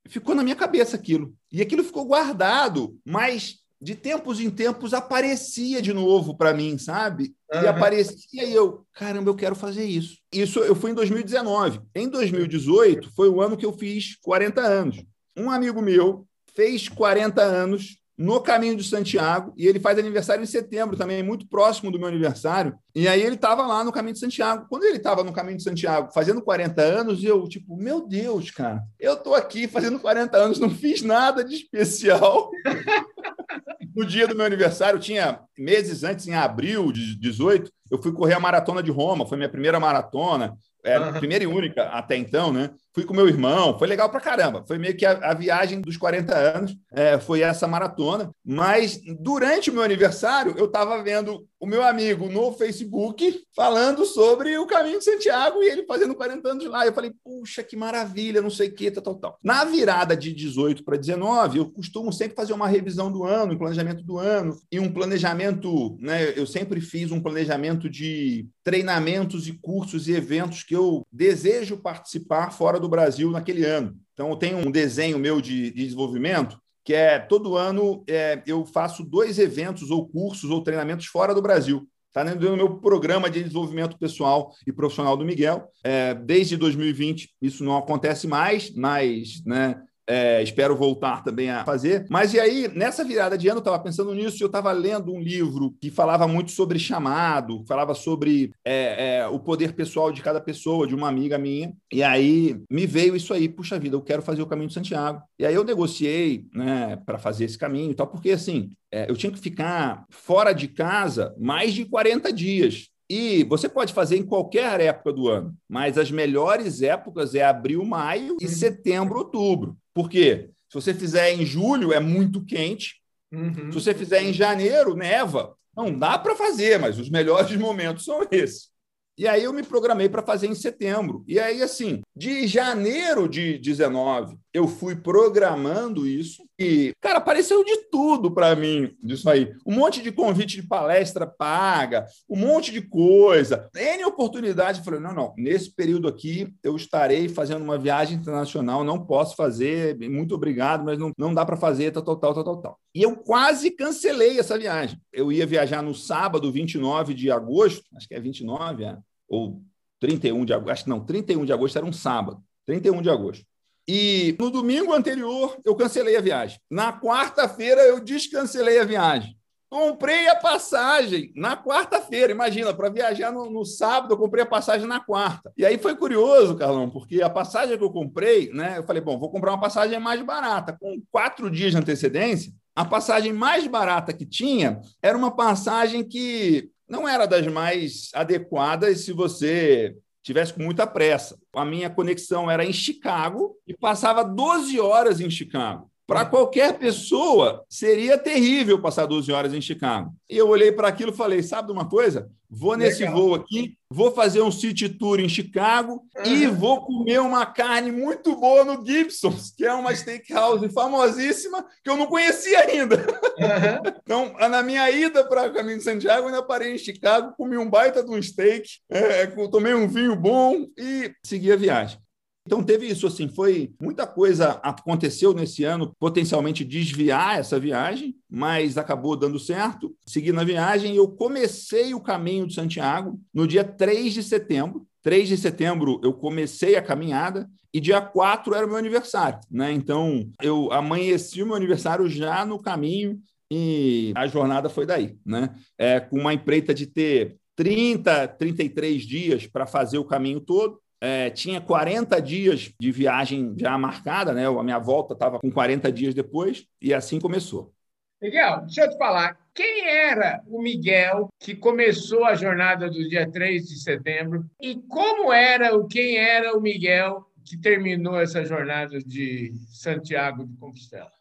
Ficou na minha cabeça aquilo. E aquilo ficou guardado, mas de tempos em tempos aparecia de novo para mim, sabe? Uhum. E aparecia e eu, caramba, eu quero fazer isso. Isso eu fui em 2019. Em 2018 foi o ano que eu fiz 40 anos. Um amigo meu fez 40 anos no caminho de Santiago, e ele faz aniversário em setembro também, muito próximo do meu aniversário. E aí ele estava lá no caminho de Santiago. Quando ele estava no caminho de Santiago, fazendo 40 anos, eu, tipo, meu Deus, cara, eu estou aqui fazendo 40 anos, não fiz nada de especial. no dia do meu aniversário, tinha meses antes, em abril de 18, eu fui correr a maratona de Roma, foi minha primeira maratona. É a primeira e única até então, né? Fui com meu irmão, foi legal pra caramba. Foi meio que a, a viagem dos 40 anos, é, foi essa maratona. Mas durante o meu aniversário, eu estava vendo o meu amigo no Facebook falando sobre o caminho de Santiago e ele fazendo 40 anos lá. Eu falei, puxa, que maravilha, não sei o que, tal, tal, tal. Na virada de 18 para 19, eu costumo sempre fazer uma revisão do ano, um planejamento do ano, e um planejamento, né? Eu sempre fiz um planejamento de treinamentos e cursos e eventos que eu desejo participar fora do do Brasil naquele ano. Então, eu tenho um desenho meu de, de desenvolvimento que é todo ano é, eu faço dois eventos ou cursos ou treinamentos fora do Brasil. Está dentro do meu programa de desenvolvimento pessoal e profissional do Miguel. É, desde 2020 isso não acontece mais, mas né, é, espero voltar também a fazer. Mas e aí, nessa virada de ano, eu estava pensando nisso, eu estava lendo um livro que falava muito sobre chamado, falava sobre é, é, o poder pessoal de cada pessoa, de uma amiga minha. E aí me veio isso aí, puxa vida, eu quero fazer o caminho de Santiago. E aí eu negociei né, para fazer esse caminho e tal, porque assim, é, eu tinha que ficar fora de casa mais de 40 dias. E você pode fazer em qualquer época do ano, mas as melhores épocas é abril, maio e uhum. setembro, outubro. Por quê? Se você fizer em julho, é muito quente. Uhum. Se você fizer em janeiro, neva. Não dá para fazer, mas os melhores momentos são esses. E aí eu me programei para fazer em setembro. E aí, assim, de janeiro de 19, eu fui programando isso E, cara, apareceu de tudo para mim disso aí. Um monte de convite de palestra paga, um monte de coisa. N oportunidade. Eu falei, não, não, nesse período aqui eu estarei fazendo uma viagem internacional, não posso fazer, muito obrigado, mas não, não dá para fazer, tal, tal, tal, tal, tal. E eu quase cancelei essa viagem. Eu ia viajar no sábado, 29 de agosto, acho que é 29, é, ou 31 de agosto, acho que não, 31 de agosto era um sábado, 31 de agosto. E no domingo anterior, eu cancelei a viagem. Na quarta-feira, eu descancelei a viagem. Comprei a passagem na quarta-feira, imagina, para viajar no, no, sábado, eu comprei a passagem na quarta. E aí foi curioso, Carlão, porque a passagem que eu comprei, né? Eu falei, bom, vou comprar uma passagem mais barata. Com quatro dias de antecedência, a passagem mais barata que tinha era uma passagem que não era das mais adequadas se você tivesse com muita pressa. A minha conexão era em Chicago e passava 12 horas em Chicago. Para qualquer pessoa, seria terrível passar 12 horas em Chicago. E eu olhei para aquilo e falei: sabe de uma coisa? Vou nesse Legal. voo aqui, vou fazer um city tour em Chicago uhum. e vou comer uma carne muito boa no Gibson's, que é uma steakhouse famosíssima que eu não conhecia ainda. Uhum. então, na minha ida para o caminho de Santiago, ainda parei em Chicago, comi um baita de um steak, é, tomei um vinho bom e segui a viagem. Então teve isso assim, foi muita coisa aconteceu nesse ano, potencialmente desviar essa viagem, mas acabou dando certo. Segui na viagem eu comecei o caminho de Santiago no dia 3 de setembro. 3 de setembro eu comecei a caminhada e dia 4 era o meu aniversário, né? Então eu amanheci o meu aniversário já no caminho e a jornada foi daí, né? É, com uma empreita de ter 30, 33 dias para fazer o caminho todo é, tinha 40 dias de viagem já marcada, né? A minha volta estava com 40 dias depois, e assim começou. Miguel, deixa eu te falar, quem era o Miguel que começou a jornada do dia 3 de setembro e como era o quem era o Miguel que terminou essa jornada de Santiago de Compostela?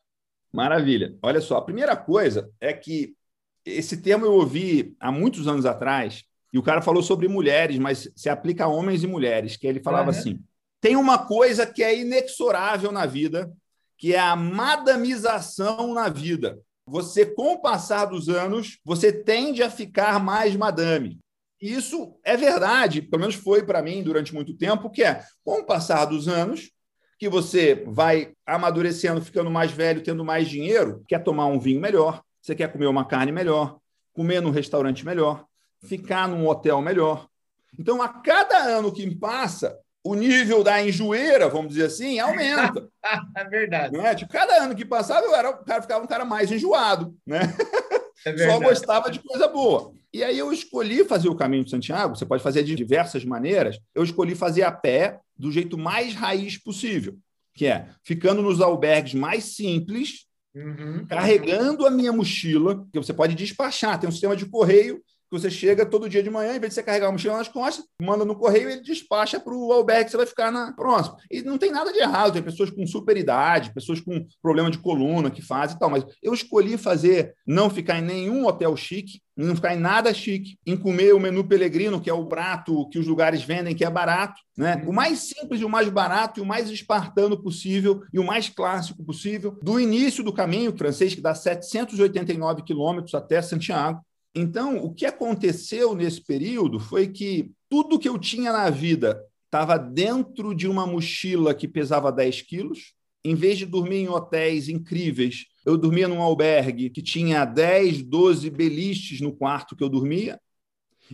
Maravilha. Olha só, a primeira coisa é que esse termo eu ouvi há muitos anos atrás e o cara falou sobre mulheres, mas se aplica a homens e mulheres, que ele falava uhum. assim: tem uma coisa que é inexorável na vida, que é a madamização na vida. Você, com o passar dos anos, você tende a ficar mais madame. Isso é verdade, pelo menos foi para mim durante muito tempo, que é, com o passar dos anos, que você vai amadurecendo, ficando mais velho, tendo mais dinheiro, quer tomar um vinho melhor, você quer comer uma carne melhor, comer num restaurante melhor, ficar num hotel melhor. Então, a cada ano que passa, o nível da enjoeira, vamos dizer assim, aumenta. é verdade. Né? Tipo, cada ano que passava, eu era, o cara ficava um cara mais enjoado, né? É Só gostava de coisa boa. E aí eu escolhi fazer o caminho de Santiago, você pode fazer de diversas maneiras. Eu escolhi fazer a pé do jeito mais raiz possível, que é ficando nos albergues mais simples, uhum. carregando a minha mochila, que você pode despachar, tem um sistema de correio que você chega todo dia de manhã, em vez de você carregar a mochila nas costas, manda no correio e ele despacha para o albergue que você vai ficar na próxima. E não tem nada de errado, tem pessoas com superidade, pessoas com problema de coluna que fazem e tal, mas eu escolhi fazer, não ficar em nenhum hotel chique, não ficar em nada chique, em comer o menu Pelegrino, que é o prato que os lugares vendem, que é barato, né? O mais simples o mais barato e o mais espartano possível e o mais clássico possível, do início do caminho francês, que dá 789 quilômetros até Santiago, então, o que aconteceu nesse período foi que tudo que eu tinha na vida estava dentro de uma mochila que pesava 10 quilos. Em vez de dormir em hotéis incríveis, eu dormia num albergue que tinha 10, 12 beliches no quarto que eu dormia,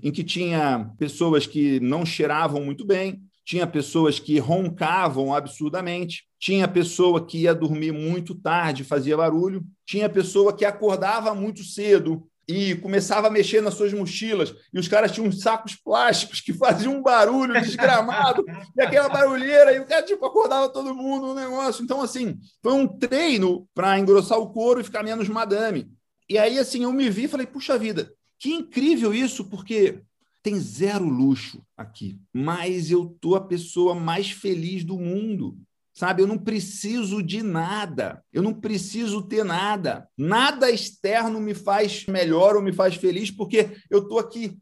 em que tinha pessoas que não cheiravam muito bem, tinha pessoas que roncavam absurdamente, tinha pessoa que ia dormir muito tarde, fazia barulho, tinha pessoa que acordava muito cedo e começava a mexer nas suas mochilas, e os caras tinham uns sacos plásticos que faziam um barulho desgramado, e aquela barulheira, e o cara tipo, acordava todo mundo no negócio. Então, assim, foi um treino para engrossar o couro e ficar menos madame. E aí, assim, eu me vi e falei, puxa vida, que incrível isso, porque tem zero luxo aqui, mas eu tô a pessoa mais feliz do mundo. Sabe, eu não preciso de nada, eu não preciso ter nada. Nada externo me faz melhor ou me faz feliz, porque eu estou aqui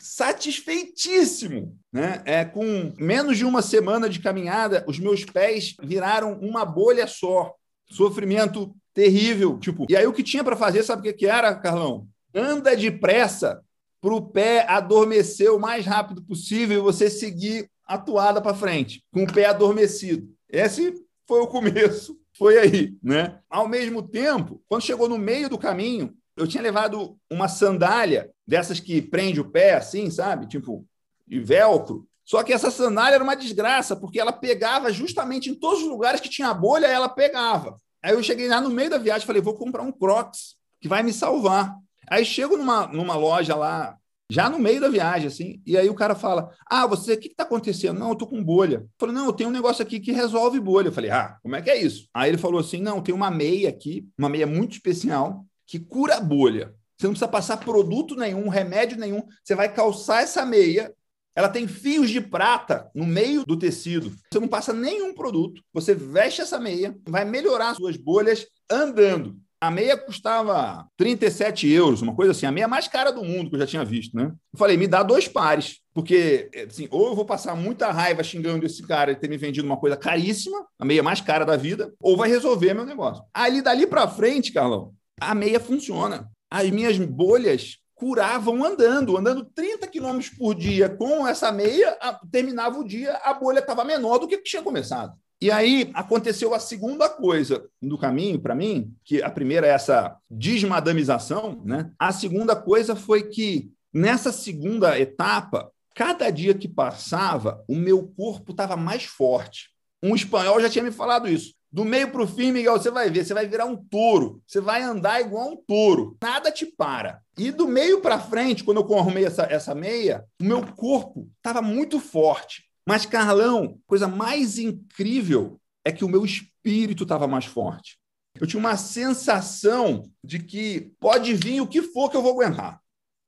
satisfeitíssimo. Né? É, com menos de uma semana de caminhada, os meus pés viraram uma bolha só. Sofrimento terrível. Tipo, e aí o que tinha para fazer, sabe o que, que era, Carlão? Anda depressa para o pé adormecer o mais rápido possível e você seguir a toada para frente, com o pé adormecido. Esse foi o começo, foi aí, né? Ao mesmo tempo, quando chegou no meio do caminho, eu tinha levado uma sandália dessas que prende o pé assim, sabe? Tipo, de velcro. Só que essa sandália era uma desgraça, porque ela pegava justamente em todos os lugares que tinha bolha, ela pegava. Aí eu cheguei lá no meio da viagem falei, vou comprar um Crocs, que vai me salvar. Aí chego numa, numa loja lá, já no meio da viagem, assim, e aí o cara fala: Ah, você, o que está acontecendo? Não, eu tô com bolha. Eu falei, não, eu tenho um negócio aqui que resolve bolha. Eu falei, ah, como é que é isso? Aí ele falou assim: não, tem uma meia aqui, uma meia muito especial, que cura a bolha. Você não precisa passar produto nenhum, remédio nenhum. Você vai calçar essa meia. Ela tem fios de prata no meio do tecido. Você não passa nenhum produto. Você veste essa meia, vai melhorar suas bolhas andando. A meia custava 37 euros, uma coisa assim, a meia mais cara do mundo que eu já tinha visto, né? Eu falei, me dá dois pares, porque assim, ou eu vou passar muita raiva xingando esse cara de ter me vendido uma coisa caríssima, a meia mais cara da vida, ou vai resolver meu negócio. Ali dali para frente, Carlão, a meia funciona. As minhas bolhas curavam andando, andando 30 quilômetros por dia com essa meia, terminava o dia, a bolha estava menor do que tinha começado. E aí aconteceu a segunda coisa do caminho para mim, que a primeira é essa desmadamização, né? A segunda coisa foi que nessa segunda etapa, cada dia que passava, o meu corpo estava mais forte. Um espanhol já tinha me falado isso. Do meio para o fim, Miguel, você vai ver, você vai virar um touro, você vai andar igual um touro, nada te para. E do meio para frente, quando eu arrumei essa, essa meia, o meu corpo estava muito forte. Mas, Carlão, coisa mais incrível é que o meu espírito estava mais forte. Eu tinha uma sensação de que pode vir o que for que eu vou aguentar.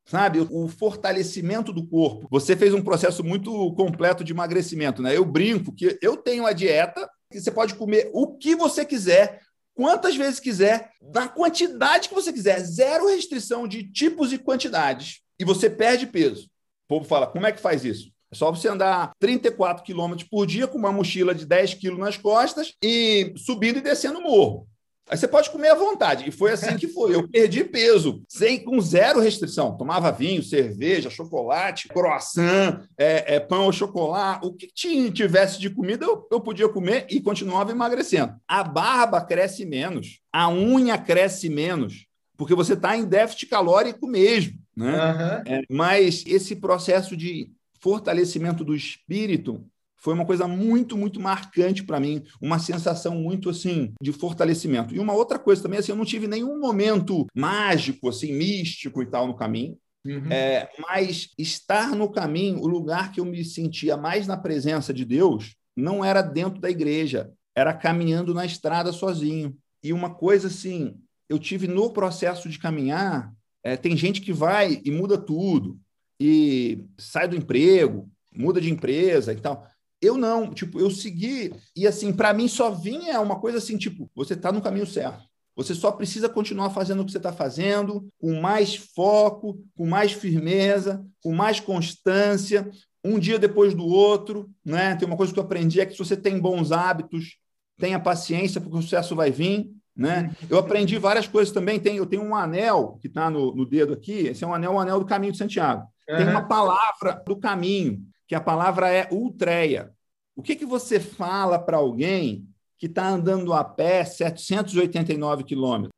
Sabe, o fortalecimento do corpo. Você fez um processo muito completo de emagrecimento, né? Eu brinco que eu tenho a dieta que você pode comer o que você quiser, quantas vezes quiser, na quantidade que você quiser, zero restrição de tipos e quantidades, e você perde peso. O povo fala: como é que faz isso? É só você andar 34 quilômetros por dia com uma mochila de 10 quilos nas costas e subindo e descendo o morro. Aí você pode comer à vontade. E foi assim que foi. Eu perdi peso, sem com zero restrição. Tomava vinho, cerveja, chocolate, croissant, é, é, pão ou chocolate. O que tivesse de comida, eu, eu podia comer e continuava emagrecendo. A barba cresce menos, a unha cresce menos, porque você está em déficit calórico mesmo. Né? Uhum. É, mas esse processo de fortalecimento do espírito foi uma coisa muito, muito marcante para mim, uma sensação muito assim de fortalecimento. E uma outra coisa também, assim, eu não tive nenhum momento mágico, assim, místico e tal no caminho. Uhum. É, mas estar no caminho, o lugar que eu me sentia mais na presença de Deus, não era dentro da igreja, era caminhando na estrada sozinho. E uma coisa assim, eu tive no processo de caminhar, é, tem gente que vai e muda tudo e sai do emprego, muda de empresa e tal. Eu não, tipo, eu segui e assim, para mim só vinha uma coisa assim, tipo, você está no caminho certo. Você só precisa continuar fazendo o que você está fazendo, com mais foco, com mais firmeza, com mais constância, um dia depois do outro, né? Tem uma coisa que eu aprendi é que se você tem bons hábitos, tenha paciência, porque o sucesso vai vir. Né? Eu aprendi várias coisas também. Tem, eu tenho um anel que está no, no, dedo aqui. Esse é um anel, um anel do caminho de Santiago. Uhum. Tem uma palavra do caminho, que a palavra é ultreia. O que, que você fala para alguém que está andando a pé 789 quilômetros?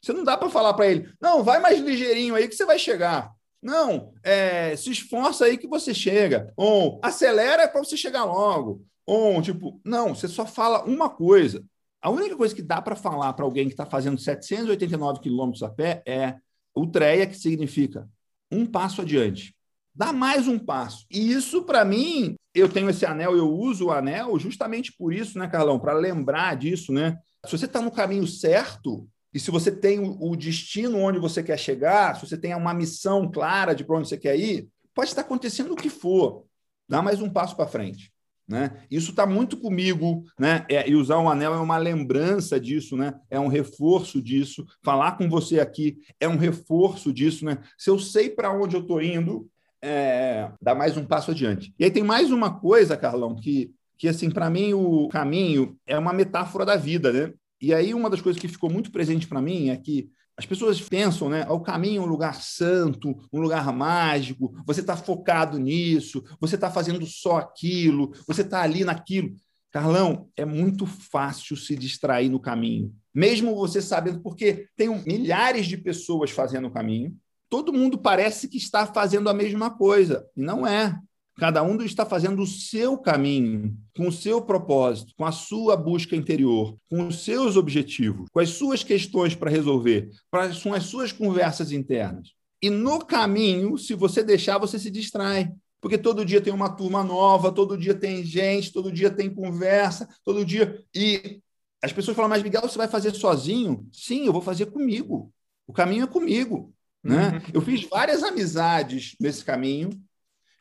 Você não dá para falar para ele, não, vai mais ligeirinho aí que você vai chegar. Não, é, se esforça aí que você chega. Ou acelera para você chegar logo. Ou, tipo, não, você só fala uma coisa. A única coisa que dá para falar para alguém que está fazendo 789 quilômetros a pé é ultreia, que significa um passo adiante. Dá mais um passo. E isso, para mim, eu tenho esse anel, eu uso o anel justamente por isso, né, Carlão? Para lembrar disso, né? Se você está no caminho certo, e se você tem o destino onde você quer chegar, se você tem uma missão clara de para onde você quer ir, pode estar acontecendo o que for. Dá mais um passo para frente. Né? Isso está muito comigo, né? É, e usar um anel é uma lembrança disso, né? É um reforço disso. Falar com você aqui é um reforço disso, né? Se eu sei para onde eu estou indo, é, dá mais um passo adiante. E aí tem mais uma coisa, Carlão, que, que assim, para mim o caminho é uma metáfora da vida, né? E aí, uma das coisas que ficou muito presente para mim é que as pessoas pensam, né? O caminho é um lugar santo, um lugar mágico, você está focado nisso, você está fazendo só aquilo, você está ali naquilo. Carlão, é muito fácil se distrair no caminho, mesmo você sabendo, porque tem milhares de pessoas fazendo o caminho, todo mundo parece que está fazendo a mesma coisa, e não é. Cada um está fazendo o seu caminho, com o seu propósito, com a sua busca interior, com os seus objetivos, com as suas questões para resolver, com as suas conversas internas. E no caminho, se você deixar, você se distrai. Porque todo dia tem uma turma nova, todo dia tem gente, todo dia tem conversa, todo dia. E as pessoas falam, mas Miguel, você vai fazer sozinho? Sim, eu vou fazer comigo. O caminho é comigo. Né? Uhum. Eu fiz várias amizades nesse caminho,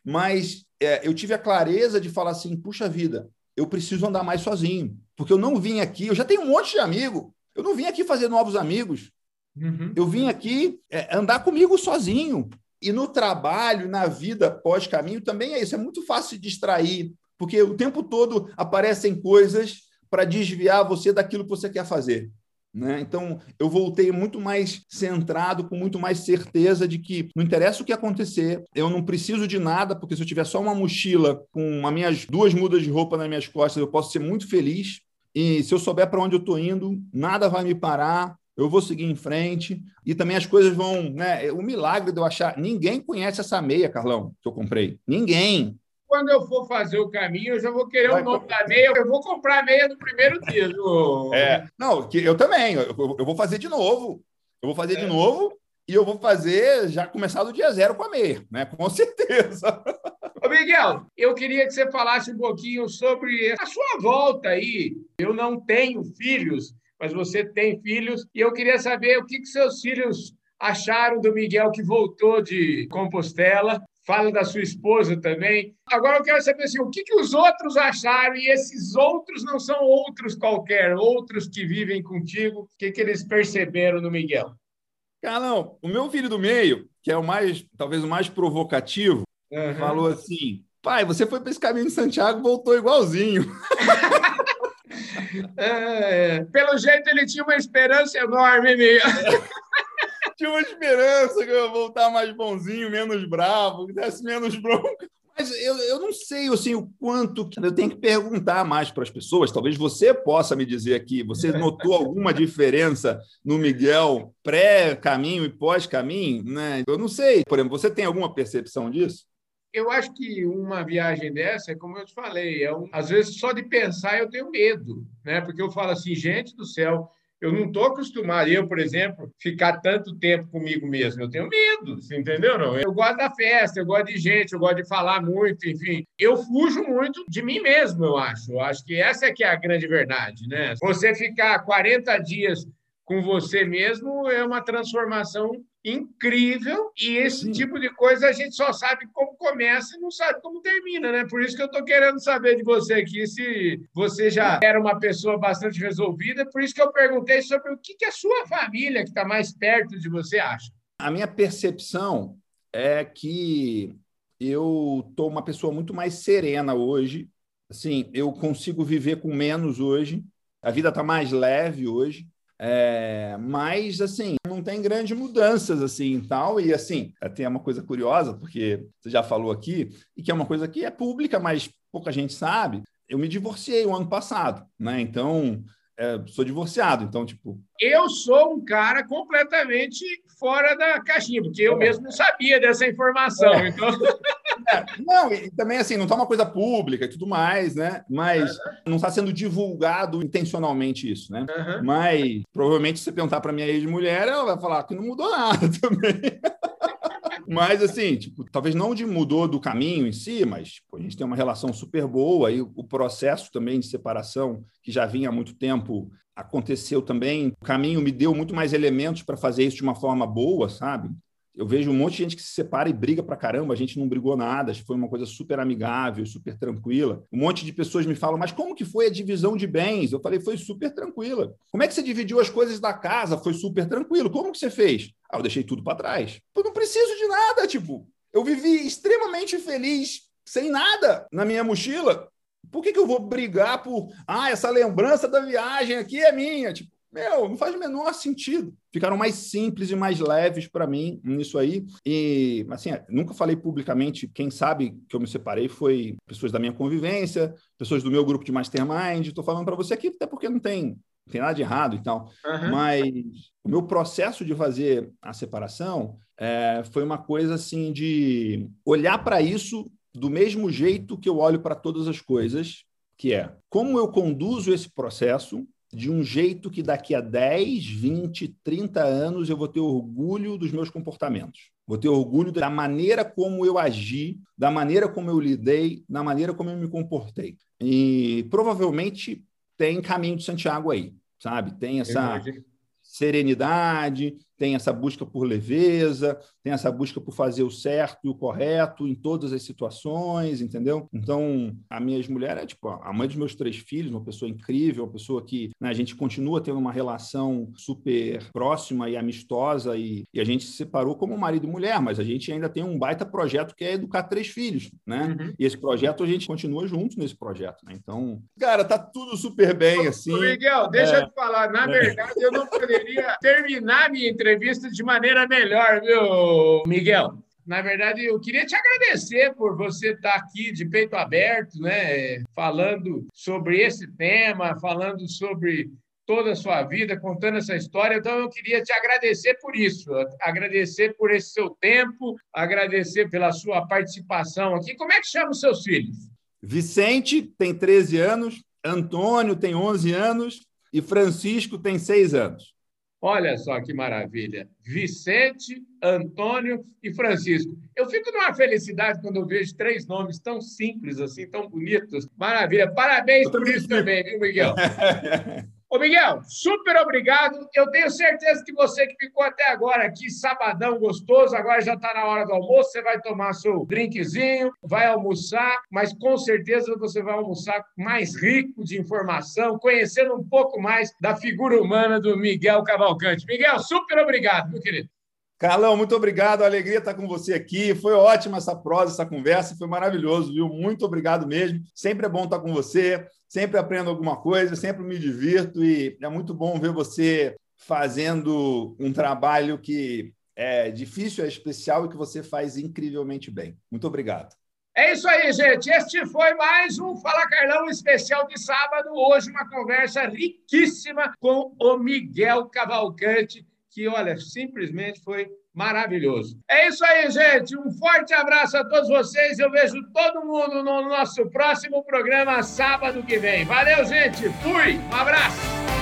mas é, eu tive a clareza de falar assim: puxa vida, eu preciso andar mais sozinho, porque eu não vim aqui, eu já tenho um monte de amigo, eu não vim aqui fazer novos amigos. Uhum. Eu vim aqui é, andar comigo sozinho. E no trabalho, na vida pós-caminho, também é isso. É muito fácil se distrair, porque o tempo todo aparecem coisas para desviar você daquilo que você quer fazer. Né? Então, eu voltei muito mais centrado, com muito mais certeza de que não interessa o que acontecer, eu não preciso de nada, porque se eu tiver só uma mochila com as minhas duas mudas de roupa nas minhas costas, eu posso ser muito feliz. E se eu souber para onde eu estou indo, nada vai me parar, eu vou seguir em frente. E também as coisas vão. Né? O milagre de eu achar. Ninguém conhece essa meia, Carlão, que eu comprei. Ninguém quando eu for fazer o caminho, eu já vou querer Vai, o nome da meia. Eu vou comprar a meia no primeiro dia. Do... É, não, que eu também. Eu, eu, vou fazer de novo. Eu vou fazer é. de novo e eu vou fazer já começar do dia zero com a meia, né? Com certeza. Ô Miguel, eu queria que você falasse um pouquinho sobre a sua volta aí. Eu não tenho filhos, mas você tem filhos e eu queria saber o que, que seus filhos acharam do Miguel que voltou de Compostela fala da sua esposa também. Agora eu quero saber assim, o que, que os outros acharam e esses outros não são outros qualquer, outros que vivem contigo, o que, que eles perceberam no Miguel? Carlão, o meu filho do meio, que é o mais, talvez o mais provocativo, uhum. falou assim: pai, você foi para esse caminho de Santiago, voltou igualzinho. é, pelo jeito ele tinha uma esperança enorme mesmo. tinha uma esperança que eu ia voltar mais bonzinho, menos bravo, que desse menos bronca. Mas eu, eu não sei assim, o quanto que eu tenho que perguntar mais para as pessoas. Talvez você possa me dizer aqui. Você notou alguma diferença no Miguel pré-caminho e pós-caminho? Né? Eu não sei. Por exemplo, você tem alguma percepção disso? Eu acho que uma viagem dessa é como eu te falei, é um, às vezes só de pensar eu tenho medo, né? Porque eu falo assim, gente do céu, eu não estou acostumado, eu, por exemplo, ficar tanto tempo comigo mesmo. Eu tenho medo, entendeu? Não? Eu gosto da festa, eu gosto de gente, eu gosto de falar muito, enfim. Eu fujo muito de mim mesmo, eu acho. Eu acho que essa é que é a grande verdade, né? Você ficar 40 dias com você mesmo é uma transformação incrível e esse Sim. tipo de coisa a gente só sabe como começa e não sabe como termina, né? Por isso que eu estou querendo saber de você aqui se você já era uma pessoa bastante resolvida, por isso que eu perguntei sobre o que, que a sua família que está mais perto de você acha. A minha percepção é que eu estou uma pessoa muito mais serena hoje, assim, eu consigo viver com menos hoje, a vida está mais leve hoje, é, mas, assim, não tem grandes mudanças, assim, tal. E, assim, tem uma coisa curiosa, porque você já falou aqui, e que é uma coisa que é pública, mas pouca gente sabe. Eu me divorciei o ano passado, né? Então, é, sou divorciado, então, tipo... Eu sou um cara completamente fora da caixinha, porque eu é. mesmo não sabia dessa informação, é. então... É, não, e também assim, não está uma coisa pública e tudo mais, né? Mas uhum. não está sendo divulgado intencionalmente isso, né? Uhum. Mas provavelmente se você perguntar para minha ex-mulher, ela vai falar que não mudou nada também. Mas, assim, tipo, talvez não de mudou do caminho em si, mas tipo, a gente tem uma relação super boa e o processo também de separação, que já vinha há muito tempo, aconteceu também. O caminho me deu muito mais elementos para fazer isso de uma forma boa, sabe? Eu vejo um monte de gente que se separa e briga pra caramba. A gente não brigou nada, foi uma coisa super amigável, super tranquila. Um monte de pessoas me falam, mas como que foi a divisão de bens? Eu falei, foi super tranquila. Como é que você dividiu as coisas da casa? Foi super tranquilo. Como que você fez? Ah, eu deixei tudo para trás. Eu não preciso de nada, tipo. Eu vivi extremamente feliz, sem nada na minha mochila. Por que, que eu vou brigar por. Ah, essa lembrança da viagem aqui é minha? Tipo, meu, não faz o menor sentido. Ficaram mais simples e mais leves para mim nisso aí. E, assim, nunca falei publicamente. Quem sabe que eu me separei foi pessoas da minha convivência, pessoas do meu grupo de mastermind. Estou falando para você aqui, até porque não tem, não tem nada de errado e tal. Uhum. Mas o meu processo de fazer a separação é, foi uma coisa assim de olhar para isso do mesmo jeito que eu olho para todas as coisas, que é como eu conduzo esse processo de um jeito que daqui a 10, 20, 30 anos eu vou ter orgulho dos meus comportamentos. Vou ter orgulho da maneira como eu agi, da maneira como eu lidei, da maneira como eu me comportei. E provavelmente tem caminho de Santiago aí, sabe? Tem essa serenidade, tem essa busca por leveza, tem essa busca por fazer o certo e o correto em todas as situações, entendeu? Então, a minha ex-mulher é tipo a mãe dos meus três filhos, uma pessoa incrível, uma pessoa que né, a gente continua tendo uma relação super próxima e amistosa e, e, a gente se separou como marido e mulher, mas a gente ainda tem um baita projeto que é educar três filhos, né? Uhum. E esse projeto a gente continua juntos nesse projeto, né? Então, cara, tá tudo super bem assim. Ô, Miguel, deixa é... eu te falar, na é. verdade eu não poderia terminar minha entrevista entrevista de maneira melhor, viu, Miguel? Na verdade, eu queria te agradecer por você estar aqui de peito aberto, né, falando sobre esse tema, falando sobre toda a sua vida, contando essa história. Então, eu queria te agradecer por isso, agradecer por esse seu tempo, agradecer pela sua participação aqui. Como é que chama os seus filhos? Vicente tem 13 anos, Antônio tem 11 anos e Francisco tem 6 anos. Olha só que maravilha. Vicente, Antônio e Francisco. Eu fico numa felicidade quando eu vejo três nomes tão simples assim, tão bonitos. Maravilha. Parabéns por isso também, viu, Miguel? Ô, Miguel, super obrigado. Eu tenho certeza que você que ficou até agora aqui, sabadão gostoso, agora já está na hora do almoço, você vai tomar seu drinkzinho, vai almoçar, mas com certeza você vai almoçar mais rico de informação, conhecendo um pouco mais da figura humana do Miguel Cavalcante. Miguel, super obrigado, meu querido. Carlão, muito obrigado. A alegria estar com você aqui. Foi ótima essa prosa, essa conversa, foi maravilhoso, viu? Muito obrigado mesmo. Sempre é bom estar com você sempre aprendo alguma coisa, sempre me divirto e é muito bom ver você fazendo um trabalho que é difícil, é especial e que você faz incrivelmente bem. Muito obrigado. É isso aí, gente. Este foi mais um Fala Carlão especial de sábado. Hoje, uma conversa riquíssima com o Miguel Cavalcante, que, olha, simplesmente foi maravilhoso. É isso aí, gente. Um forte abraço a todos vocês. Eu vejo todo mundo no nosso próximo programa sábado que vem. Valeu, gente. Fui. Um abraço.